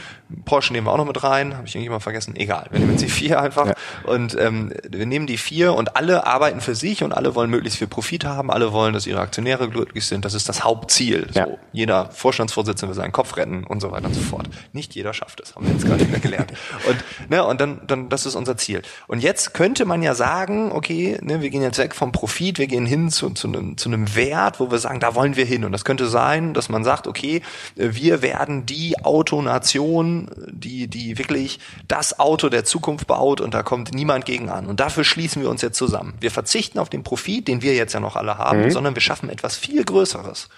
Porsche nehmen wir auch noch mit rein. Habe ich irgendjemand vergessen? Egal. Wir nehmen jetzt die vier einfach ja. und ähm, wir nehmen die vier und alle arbeiten für sich und alle wollen möglichst viel Profit haben. Alle wollen, dass ihre Aktionäre glücklich sind. Das ist das Hauptziel. So, jeder Vorstandsvorsitzende will seinen Kopf retten und so weiter und so fort. Nicht jeder schafft es, haben wir jetzt gerade gelernt. Und, ne, und dann, dann, das ist unser Ziel. Und jetzt könnte man ja sagen, okay, ne, wir gehen jetzt weg vom Profit, wir gehen hin zu, zu, einem, zu einem Wert, wo wir sagen, da wollen wir hin. Und das könnte sein, dass man sagt, okay, wir werden die Autonation, die, die wirklich das Auto der Zukunft baut und da kommt niemand gegen an. Und dafür schließen wir uns jetzt zusammen. Wir verzichten auf den Profit, den wir jetzt ja noch alle haben, mhm. sondern wir schaffen etwas viel Größeres.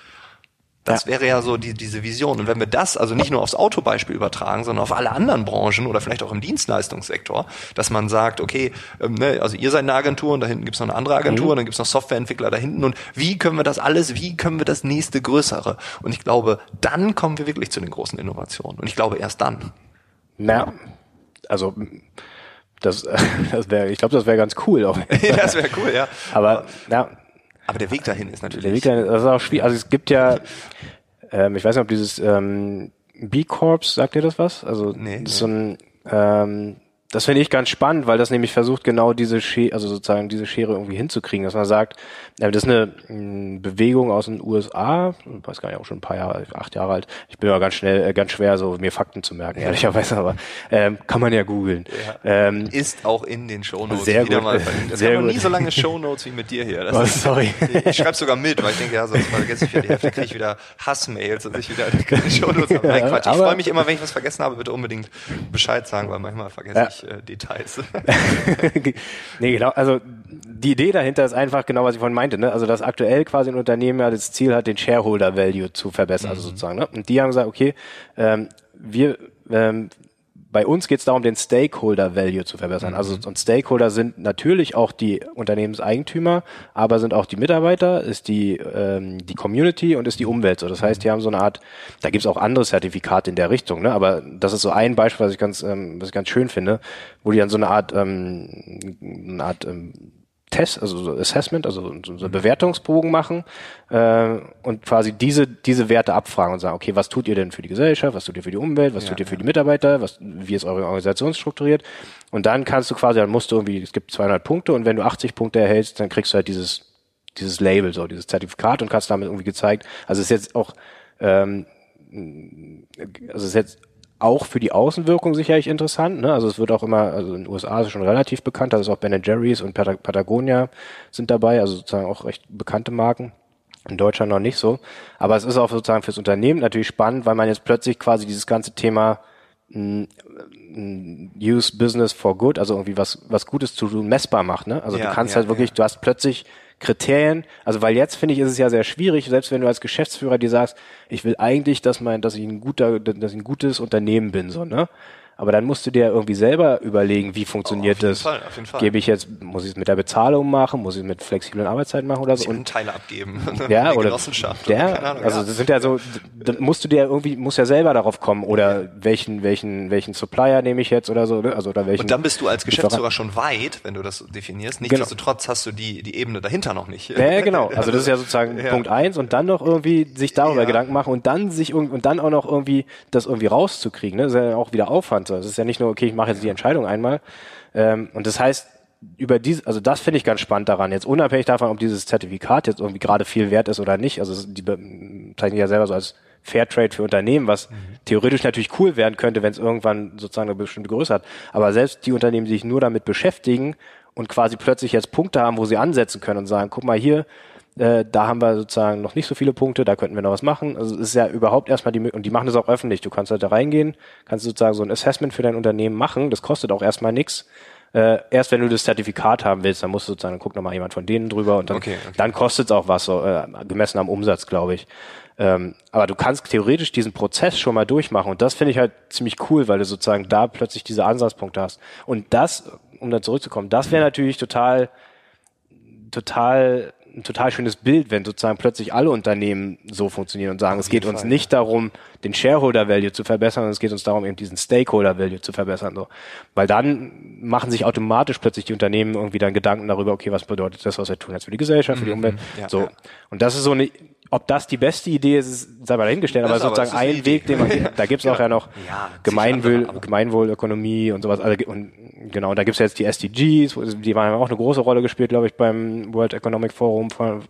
Das ja. wäre ja so die, diese Vision. Und wenn wir das also nicht nur aufs Autobeispiel übertragen, sondern auf alle anderen Branchen oder vielleicht auch im Dienstleistungssektor, dass man sagt, okay, ähm, ne, also ihr seid eine Agentur und da hinten gibt's noch eine andere Agentur, mhm. dann gibt's noch Softwareentwickler da hinten und wie können wir das alles, wie können wir das nächste Größere? Und ich glaube, dann kommen wir wirklich zu den großen Innovationen. Und ich glaube erst dann. Na, also das, das wäre, ich glaube, das wäre ganz cool. Auch. ja, das wäre cool, ja. Aber ja, aber der Weg dahin ist natürlich. Der Weg dahin das ist auch schwierig. Also es gibt ja, ähm, ich weiß nicht, ob dieses ähm, B-Corps, sagt ihr das was? Also nee, das ist so ein ähm, das finde ich ganz spannend, weil das nämlich versucht, genau diese Schere, also sozusagen diese Schere irgendwie hinzukriegen, dass man sagt, das ist eine mh, Bewegung aus den USA, ich weiß gar nicht, auch schon ein paar Jahre, acht Jahre alt. Ich bin aber ganz schnell, äh, ganz schwer, so mir Fakten zu merken, ehrlicherweise, aber ähm, kann man ja googeln. Ja. Ähm, ist auch in den Shownotes sehr wieder gut, mal. Es sehr noch nie so lange Shownotes wie mit dir hier. Das oh, ist, sorry. Ich, ich schreibe sogar mit, weil ich denke, ja, sonst vergesse ich wieder die Hälfte, kriege ich wieder Hassmails und ich wieder keine Shownotes habe. Nein, Quatsch. Ich freue mich immer, wenn ich was vergessen habe, bitte unbedingt Bescheid sagen, weil manchmal vergesse ja. ich äh, Details. nee, genau. Also die Idee dahinter ist einfach genau, was ich vorhin meinte. Ne? Also dass aktuell quasi ein Unternehmen ja das Ziel hat, den Shareholder Value zu verbessern, also mhm. also sozusagen. Ne? Und die haben gesagt, okay, ähm, wir ähm, bei uns geht es darum, den Stakeholder Value zu verbessern. Also, mhm. Also und Stakeholder sind natürlich auch die Unternehmenseigentümer, aber sind auch die Mitarbeiter, ist die ähm, die Community und ist die Umwelt. So, das heißt, die haben so eine Art. Da gibt es auch andere Zertifikate in der Richtung, ne? Aber das ist so ein Beispiel, was ich ganz ähm, was ich ganz schön finde, wo die dann so eine Art ähm, eine Art ähm, Test, also so Assessment, also so so Bewertungsbogen machen äh, und quasi diese diese Werte abfragen und sagen, okay, was tut ihr denn für die Gesellschaft, was tut ihr für die Umwelt, was Ja, tut ihr für ja. die Mitarbeiter, was wie ist eure Organisation strukturiert und dann kannst du quasi, dann musst du irgendwie, es gibt 200 Punkte und wenn du 80 Punkte erhältst, dann kriegst du halt dieses dieses Label, so dieses Zertifikat und kannst damit irgendwie gezeigt. Also es ist jetzt auch ähm, also es ist jetzt auch für die Außenwirkung sicherlich interessant. Ne? Also es wird auch immer, also in den USA ist es schon relativ bekannt, da ist auch Ben Jerry's und Pat- Patagonia sind dabei, also sozusagen auch recht bekannte Marken. In Deutschland noch nicht so. Aber es ist auch sozusagen fürs Unternehmen natürlich spannend, weil man jetzt plötzlich quasi dieses ganze Thema mh, mh, Use Business for Good, also irgendwie was, was Gutes zu tun, messbar macht. Ne? Also Ja, du kannst ja, halt wirklich, ja. du hast plötzlich Kriterien, also weil jetzt finde ich, ist es ja sehr schwierig, selbst wenn du als Geschäftsführer dir sagst, ich will eigentlich, dass mein, dass ich ein guter, dass ich ein gutes Unternehmen bin, so, ne? Aber dann musst du dir irgendwie selber überlegen, wie funktioniert auf jeden das? Fall, auf jeden Fall. Gebe ich jetzt, muss ich es mit der Bezahlung machen, muss ich es mit flexiblen Arbeitszeiten machen oder so? Und Anteile abgeben. ja, oder Genossenschaft. ja, oder keine Ahnung, also ja. das sind ja so, da musst du dir irgendwie, musst ja selber darauf kommen oder welchen, welchen, welchen Supplier nehme ich jetzt oder so, ne? also oder welchen. Und dann bist du als Geschäftsführer schon weit, wenn du das definierst. Nichtsdestotrotz hast du die, die Ebene dahinter noch nicht. Ja, ja, genau. Also das ist ja sozusagen Ja. Punkt eins und dann noch irgendwie sich darüber Ja. Gedanken machen und dann sich und dann auch noch irgendwie das irgendwie rauszukriegen. Ne? Das ist ja auch wieder Aufwand. So. Das ist ja nicht nur, okay, ich mache jetzt die Entscheidung einmal. Ähm, und das heißt, über diese, also das finde ich ganz spannend daran. Jetzt unabhängig davon, ob dieses Zertifikat jetzt irgendwie gerade viel wert ist oder nicht. Also es- die be- bezeichnen ja selber so als Fairtrade für Unternehmen, was theoretisch natürlich cool werden könnte, wenn es irgendwann sozusagen eine bestimmte Größe hat. Aber selbst die Unternehmen, die sich nur damit beschäftigen und quasi plötzlich jetzt Punkte haben, wo sie ansetzen können und sagen, guck mal hier, äh, da haben wir sozusagen noch nicht so viele Punkte, da könnten wir noch was machen. Also es ist ja überhaupt erstmal die und die machen das auch öffentlich. Du kannst halt da reingehen, kannst sozusagen so ein Assessment für dein Unternehmen machen, das kostet auch erstmal nichts. Äh, erst wenn du das Zertifikat haben willst, dann musst du sozusagen, dann guckt nochmal jemand von denen drüber und dann, Okay, okay. dann kostet es auch was, so, äh, gemessen am Umsatz, glaube ich. Ähm, aber du kannst theoretisch diesen Prozess schon mal durchmachen und das finde ich halt ziemlich cool, weil du sozusagen da plötzlich diese Ansatzpunkte hast. Und das, um dann zurückzukommen, das wäre natürlich total, total, ein total schönes Bild, wenn sozusagen plötzlich alle Unternehmen so funktionieren und sagen, es geht uns Fall, nicht darum, den Shareholder Value zu verbessern, sondern es geht uns darum, eben diesen Stakeholder Value zu verbessern, so. Weil dann machen sich automatisch plötzlich die Unternehmen irgendwie dann Gedanken darüber, okay, was bedeutet das, was wir tun jetzt für die Gesellschaft, für die Umwelt, Mhm. Ja, so. ja. Und das ist so eine, ob das die beste Idee ist, ist sei mal dahingestellt, aber aber, sozusagen eine ein. Weg, den man, da gibt's auch ja noch Ja, Gemeinwohl, sicher, aber- Gemeinwohlökonomie und sowas. Also, und genau, da gibt's ja jetzt die SDGs, die waren haben auch eine große Rolle gespielt, glaube ich, beim World Economic Forum vor,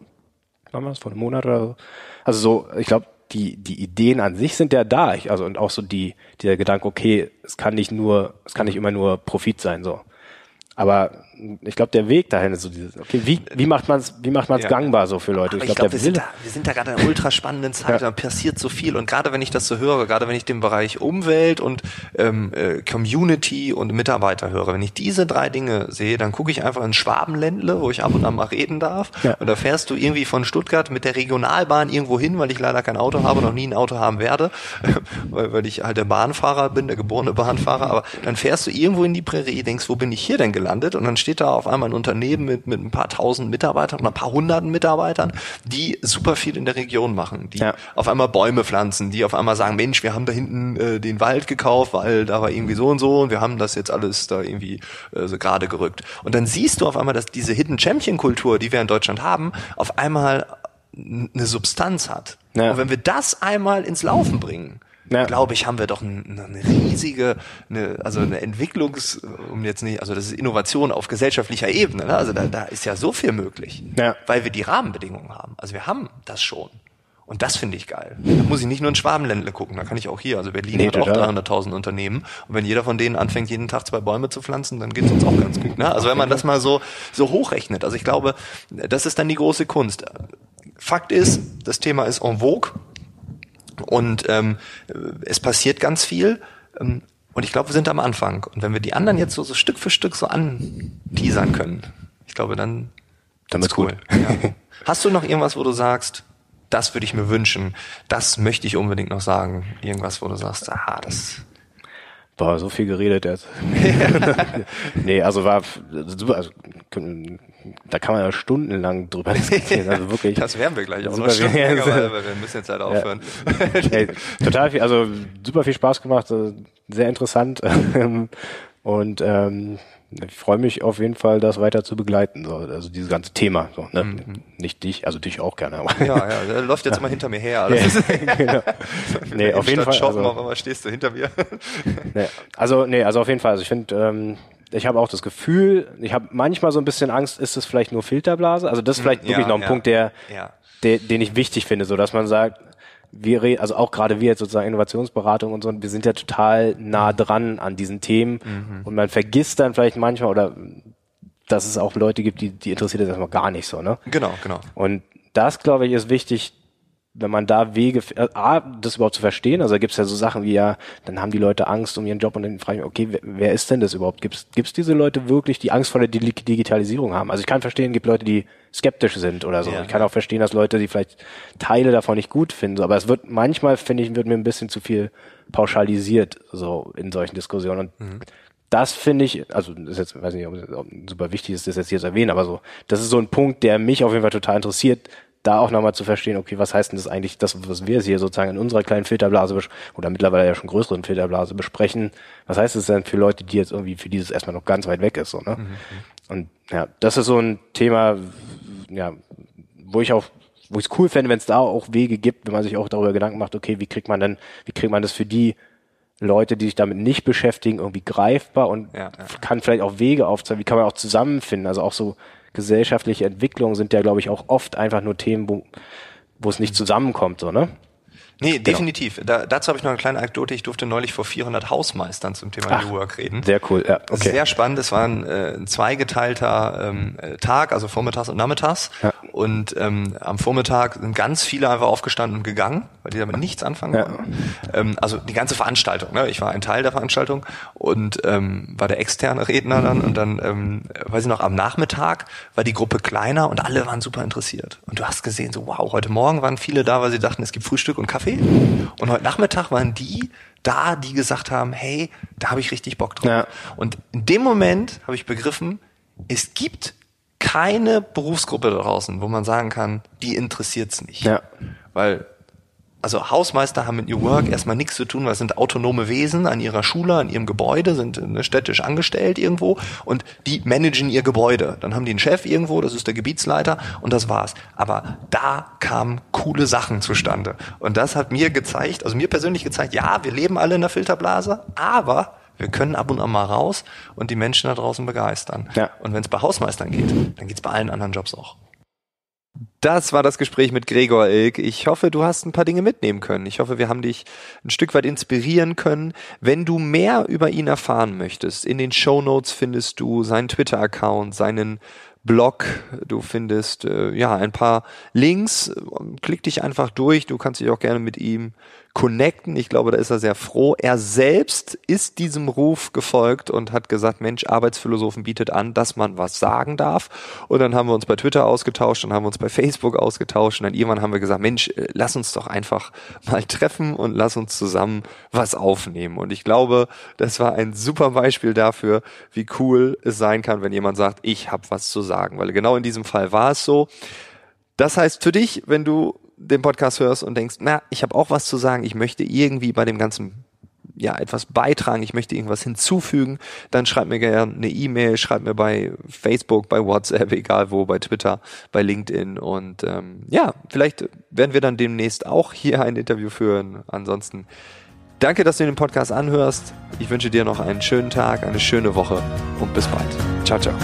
wann war das, vor einem Monat oder so. Also so, ich glaube, die, die Ideen an sich sind ja da. Ich, also und auch so die, dieser Gedanke, okay, es kann nicht nur, es kann nicht immer nur Profit sein, so. Aber ich glaube, der Weg dahin ist so dieses, okay, wie, wie macht man es, wie macht man es Ja. gangbar so für Leute? Aber ich glaube, glaube, wir, sind da, wir sind da gerade in einer ultra spannenden Zeit, da passiert so viel. Und gerade wenn ich das so höre, gerade wenn ich den Bereich Umwelt und ähm, äh, Community und Mitarbeiter höre, wenn ich diese drei Dinge sehe, dann gucke ich einfach in Schwabenländle, wo ich ab und an mal reden darf. Ja. Und da fährst du irgendwie von Stuttgart mit der Regionalbahn irgendwo hin, weil ich leider kein Auto habe, noch nie ein Auto haben werde, weil, weil ich halt der Bahnfahrer bin, der geborene Bahnfahrer. Aber dann fährst du irgendwo in die Prärie, denkst, wo bin ich hier denn gelandet? Und dann steht da auf einmal ein Unternehmen mit, mit ein paar tausend Mitarbeitern oder ein paar hunderten Mitarbeitern, die super viel in der Region machen, die Ja. auf einmal Bäume pflanzen, die auf einmal sagen, Mensch, wir haben da hinten äh, den Wald gekauft, weil da war irgendwie so und so und wir haben das jetzt alles da irgendwie äh, so gerade gerückt. Und dann siehst du auf einmal, dass diese Hidden Champion Kultur, die wir in Deutschland haben, auf einmal eine Substanz hat. Ja. Und wenn wir das einmal ins Laufen bringen, Ja. glaube ich, haben wir doch ein, eine riesige, eine, also eine Entwicklungs, um jetzt nicht, also das ist Innovation auf gesellschaftlicher Ebene. Ne? Also da, da ist ja so viel möglich, Ja. weil wir die Rahmenbedingungen haben. Also wir haben das schon. Und das finde ich geil. Da muss ich nicht nur in Schwabenländle gucken, da kann ich auch hier. Also Berlin Nee, hat auch total. 300.000 Unternehmen. Und wenn jeder von denen anfängt, jeden Tag zwei Bäume zu pflanzen, dann geht es uns auch ganz gut. Ne? Also wenn man das mal so, so hochrechnet. Also ich glaube, das ist dann die große Kunst. Fakt ist, das Thema ist en vogue und ähm, es passiert ganz viel. Ähm, und ich glaube, wir sind am Anfang. Und wenn wir die anderen jetzt so, so Stück für Stück so anteasern können, ich glaube, dann, Dann wird's wird's Ja. Hast du noch irgendwas, wo du sagst, das würde ich mir wünschen, das möchte ich unbedingt noch sagen? Irgendwas, wo du sagst, aha, das. Boah, so viel geredet jetzt. nee, also war super, also, da kann man ja stundenlang drüber diskutieren. Also wirklich. Das werden wir gleich auch Super noch viel- länger, weil wir müssen jetzt halt aufhören. Ey, total viel, also super viel Spaß gemacht, äh, sehr interessant. Und ähm, ich freue mich auf jeden Fall, das weiter zu begleiten, so, also dieses ganze Thema. So, ne? Mhm. Nicht dich, also dich auch gerne. Aber ja, ja, der läuft jetzt ja. immer hinter mir her. Also genau. nee, auf jeden Fall. Shoppen, also, auf einmal stehst du hinter mir. nee, also, nee, also auf jeden Fall. Also ich finde, ähm, ich habe auch das Gefühl, ich habe manchmal so ein bisschen Angst, ist es vielleicht nur Filterblase? Also das ist vielleicht ja, wirklich noch ein ja. Punkt, der, ja. der, den ich wichtig finde, so dass man sagt, wir reden, also auch gerade wir jetzt sozusagen Innovationsberatung und so, wir sind ja total nah dran an diesen Themen mhm. und man vergisst dann vielleicht manchmal oder dass es auch Leute gibt, die, die interessiert das erstmal gar nicht so, ne? Genau, genau. Und das, glaube ich, ist wichtig, wenn man da Wege, äh, A, das überhaupt zu verstehen, also da gibt's ja so Sachen wie ja, dann haben die Leute Angst um ihren Job und dann frage ich mich, okay, wer, wer ist denn das überhaupt? Gibt's gibt's diese Leute wirklich, die Angst vor der Digitalisierung haben? Also ich kann verstehen, gibt Leute, die skeptisch sind oder so. Ja. Ich kann auch verstehen, dass Leute, die vielleicht Teile davon nicht gut finden, aber es wird manchmal, finde ich, wird mir ein bisschen zu viel pauschalisiert, so in solchen Diskussionen. Und mhm. das finde ich, also das ist jetzt, weiß nicht, ob es super wichtig ist, das jetzt hier zu erwähnen, aber so, das ist so ein Punkt, der mich auf jeden Fall total interessiert, da auch nochmal zu verstehen, okay, was heißt denn das eigentlich, das, was wir hier sozusagen in unserer kleinen Filterblase oder mittlerweile ja schon größeren Filterblase besprechen, was heißt das denn für Leute, die jetzt irgendwie für dieses erstmal noch ganz weit weg ist, so, ne? Mhm. Und ja, das ist so ein Thema, ja, wo ich auch wo ich es cool fände, wenn es da auch Wege gibt, wenn man sich auch darüber Gedanken macht, okay, wie kriegt man denn, wie kriegt man das für die Leute, die sich damit nicht beschäftigen, irgendwie greifbar und ja, ja. kann vielleicht auch Wege aufzeigen, wie kann man auch zusammenfinden, also auch so gesellschaftliche Entwicklung sind ja, glaube ich, auch oft einfach nur Themen, wo, wo es nicht zusammenkommt, so, ne? Nee, genau. definitiv. Da, dazu habe ich noch eine kleine Anekdote. Ich durfte neulich vor 400 Hausmeistern zum Thema Ach, New Work reden. Sehr cool, ja. Okay. Sehr spannend. Es war ein, äh, ein zweigeteilter ähm, Tag, also vormittags und nachmittags. Ja. Und ähm, am Vormittag sind ganz viele einfach aufgestanden und gegangen, weil die damit nichts anfangen ja. konnten. Ähm, also die ganze Veranstaltung. Ne? Ich war ein Teil der Veranstaltung und ähm, war der externe Redner dann. Und dann, ähm, weiß ich noch, am Nachmittag war die Gruppe kleiner und alle waren super interessiert. Und du hast gesehen, so wow, heute Morgen waren viele da, weil sie dachten, es gibt Frühstück und Kaffee Kaffee. Und heute Nachmittag waren die da, die gesagt haben, hey, da habe ich richtig Bock drauf. Ja. Und in dem Moment habe ich begriffen, es gibt keine Berufsgruppe da draußen, wo man sagen kann, die interessiert's nicht. Ja. Weil also Hausmeister haben mit New Work erstmal nichts zu tun, weil es sind autonome Wesen an ihrer Schule, an ihrem Gebäude, sind äh, städtisch angestellt irgendwo und die managen ihr Gebäude. Dann haben die einen Chef irgendwo, das ist der Gebietsleiter und das war's. Aber da kamen coole Sachen zustande. Und das hat mir gezeigt, also mir persönlich gezeigt, ja, wir leben alle in der Filterblase, aber wir können ab und an mal raus und die Menschen da draußen begeistern. Ja. Und wenn es bei Hausmeistern geht, dann geht's bei allen anderen Jobs auch. Das war das Gespräch mit Gregor Ilk. Ich hoffe, du hast ein paar Dinge mitnehmen können. Ich hoffe, wir haben dich ein Stück weit inspirieren können. Wenn du mehr über ihn erfahren möchtest, in den Show Notes findest du seinen Twitter-Account, seinen Blog. Du findest äh, ja ein paar Links. Klick dich einfach durch. Du kannst dich auch gerne mit ihm connecten. Ich glaube, da ist er sehr froh. Er selbst ist diesem Ruf gefolgt und hat gesagt, Mensch, Arbeitsphilosophen bietet an, dass man was sagen darf. Und dann haben wir uns bei Twitter ausgetauscht, dann haben wir uns bei Facebook ausgetauscht und dann irgendwann haben wir gesagt, Mensch, äh, lass uns doch einfach mal treffen und lass uns zusammen was aufnehmen. Und ich glaube, das war ein super Beispiel dafür, wie cool es sein kann, wenn jemand sagt, ich habe was zu sagen. Weil genau in diesem Fall war es so. Das heißt für dich, wenn du den Podcast hörst und denkst, na, ich habe auch was zu sagen, ich möchte irgendwie bei dem ganzen ja etwas beitragen, ich möchte irgendwas hinzufügen, dann schreib mir gerne eine E-Mail, schreib mir bei Facebook, bei WhatsApp, egal wo, bei Twitter, bei LinkedIn und ähm, ja, vielleicht werden wir dann demnächst auch hier ein Interview führen. Ansonsten danke, dass du den Podcast anhörst. Ich wünsche dir noch einen schönen Tag, eine schöne Woche und bis bald. Ciao, ciao.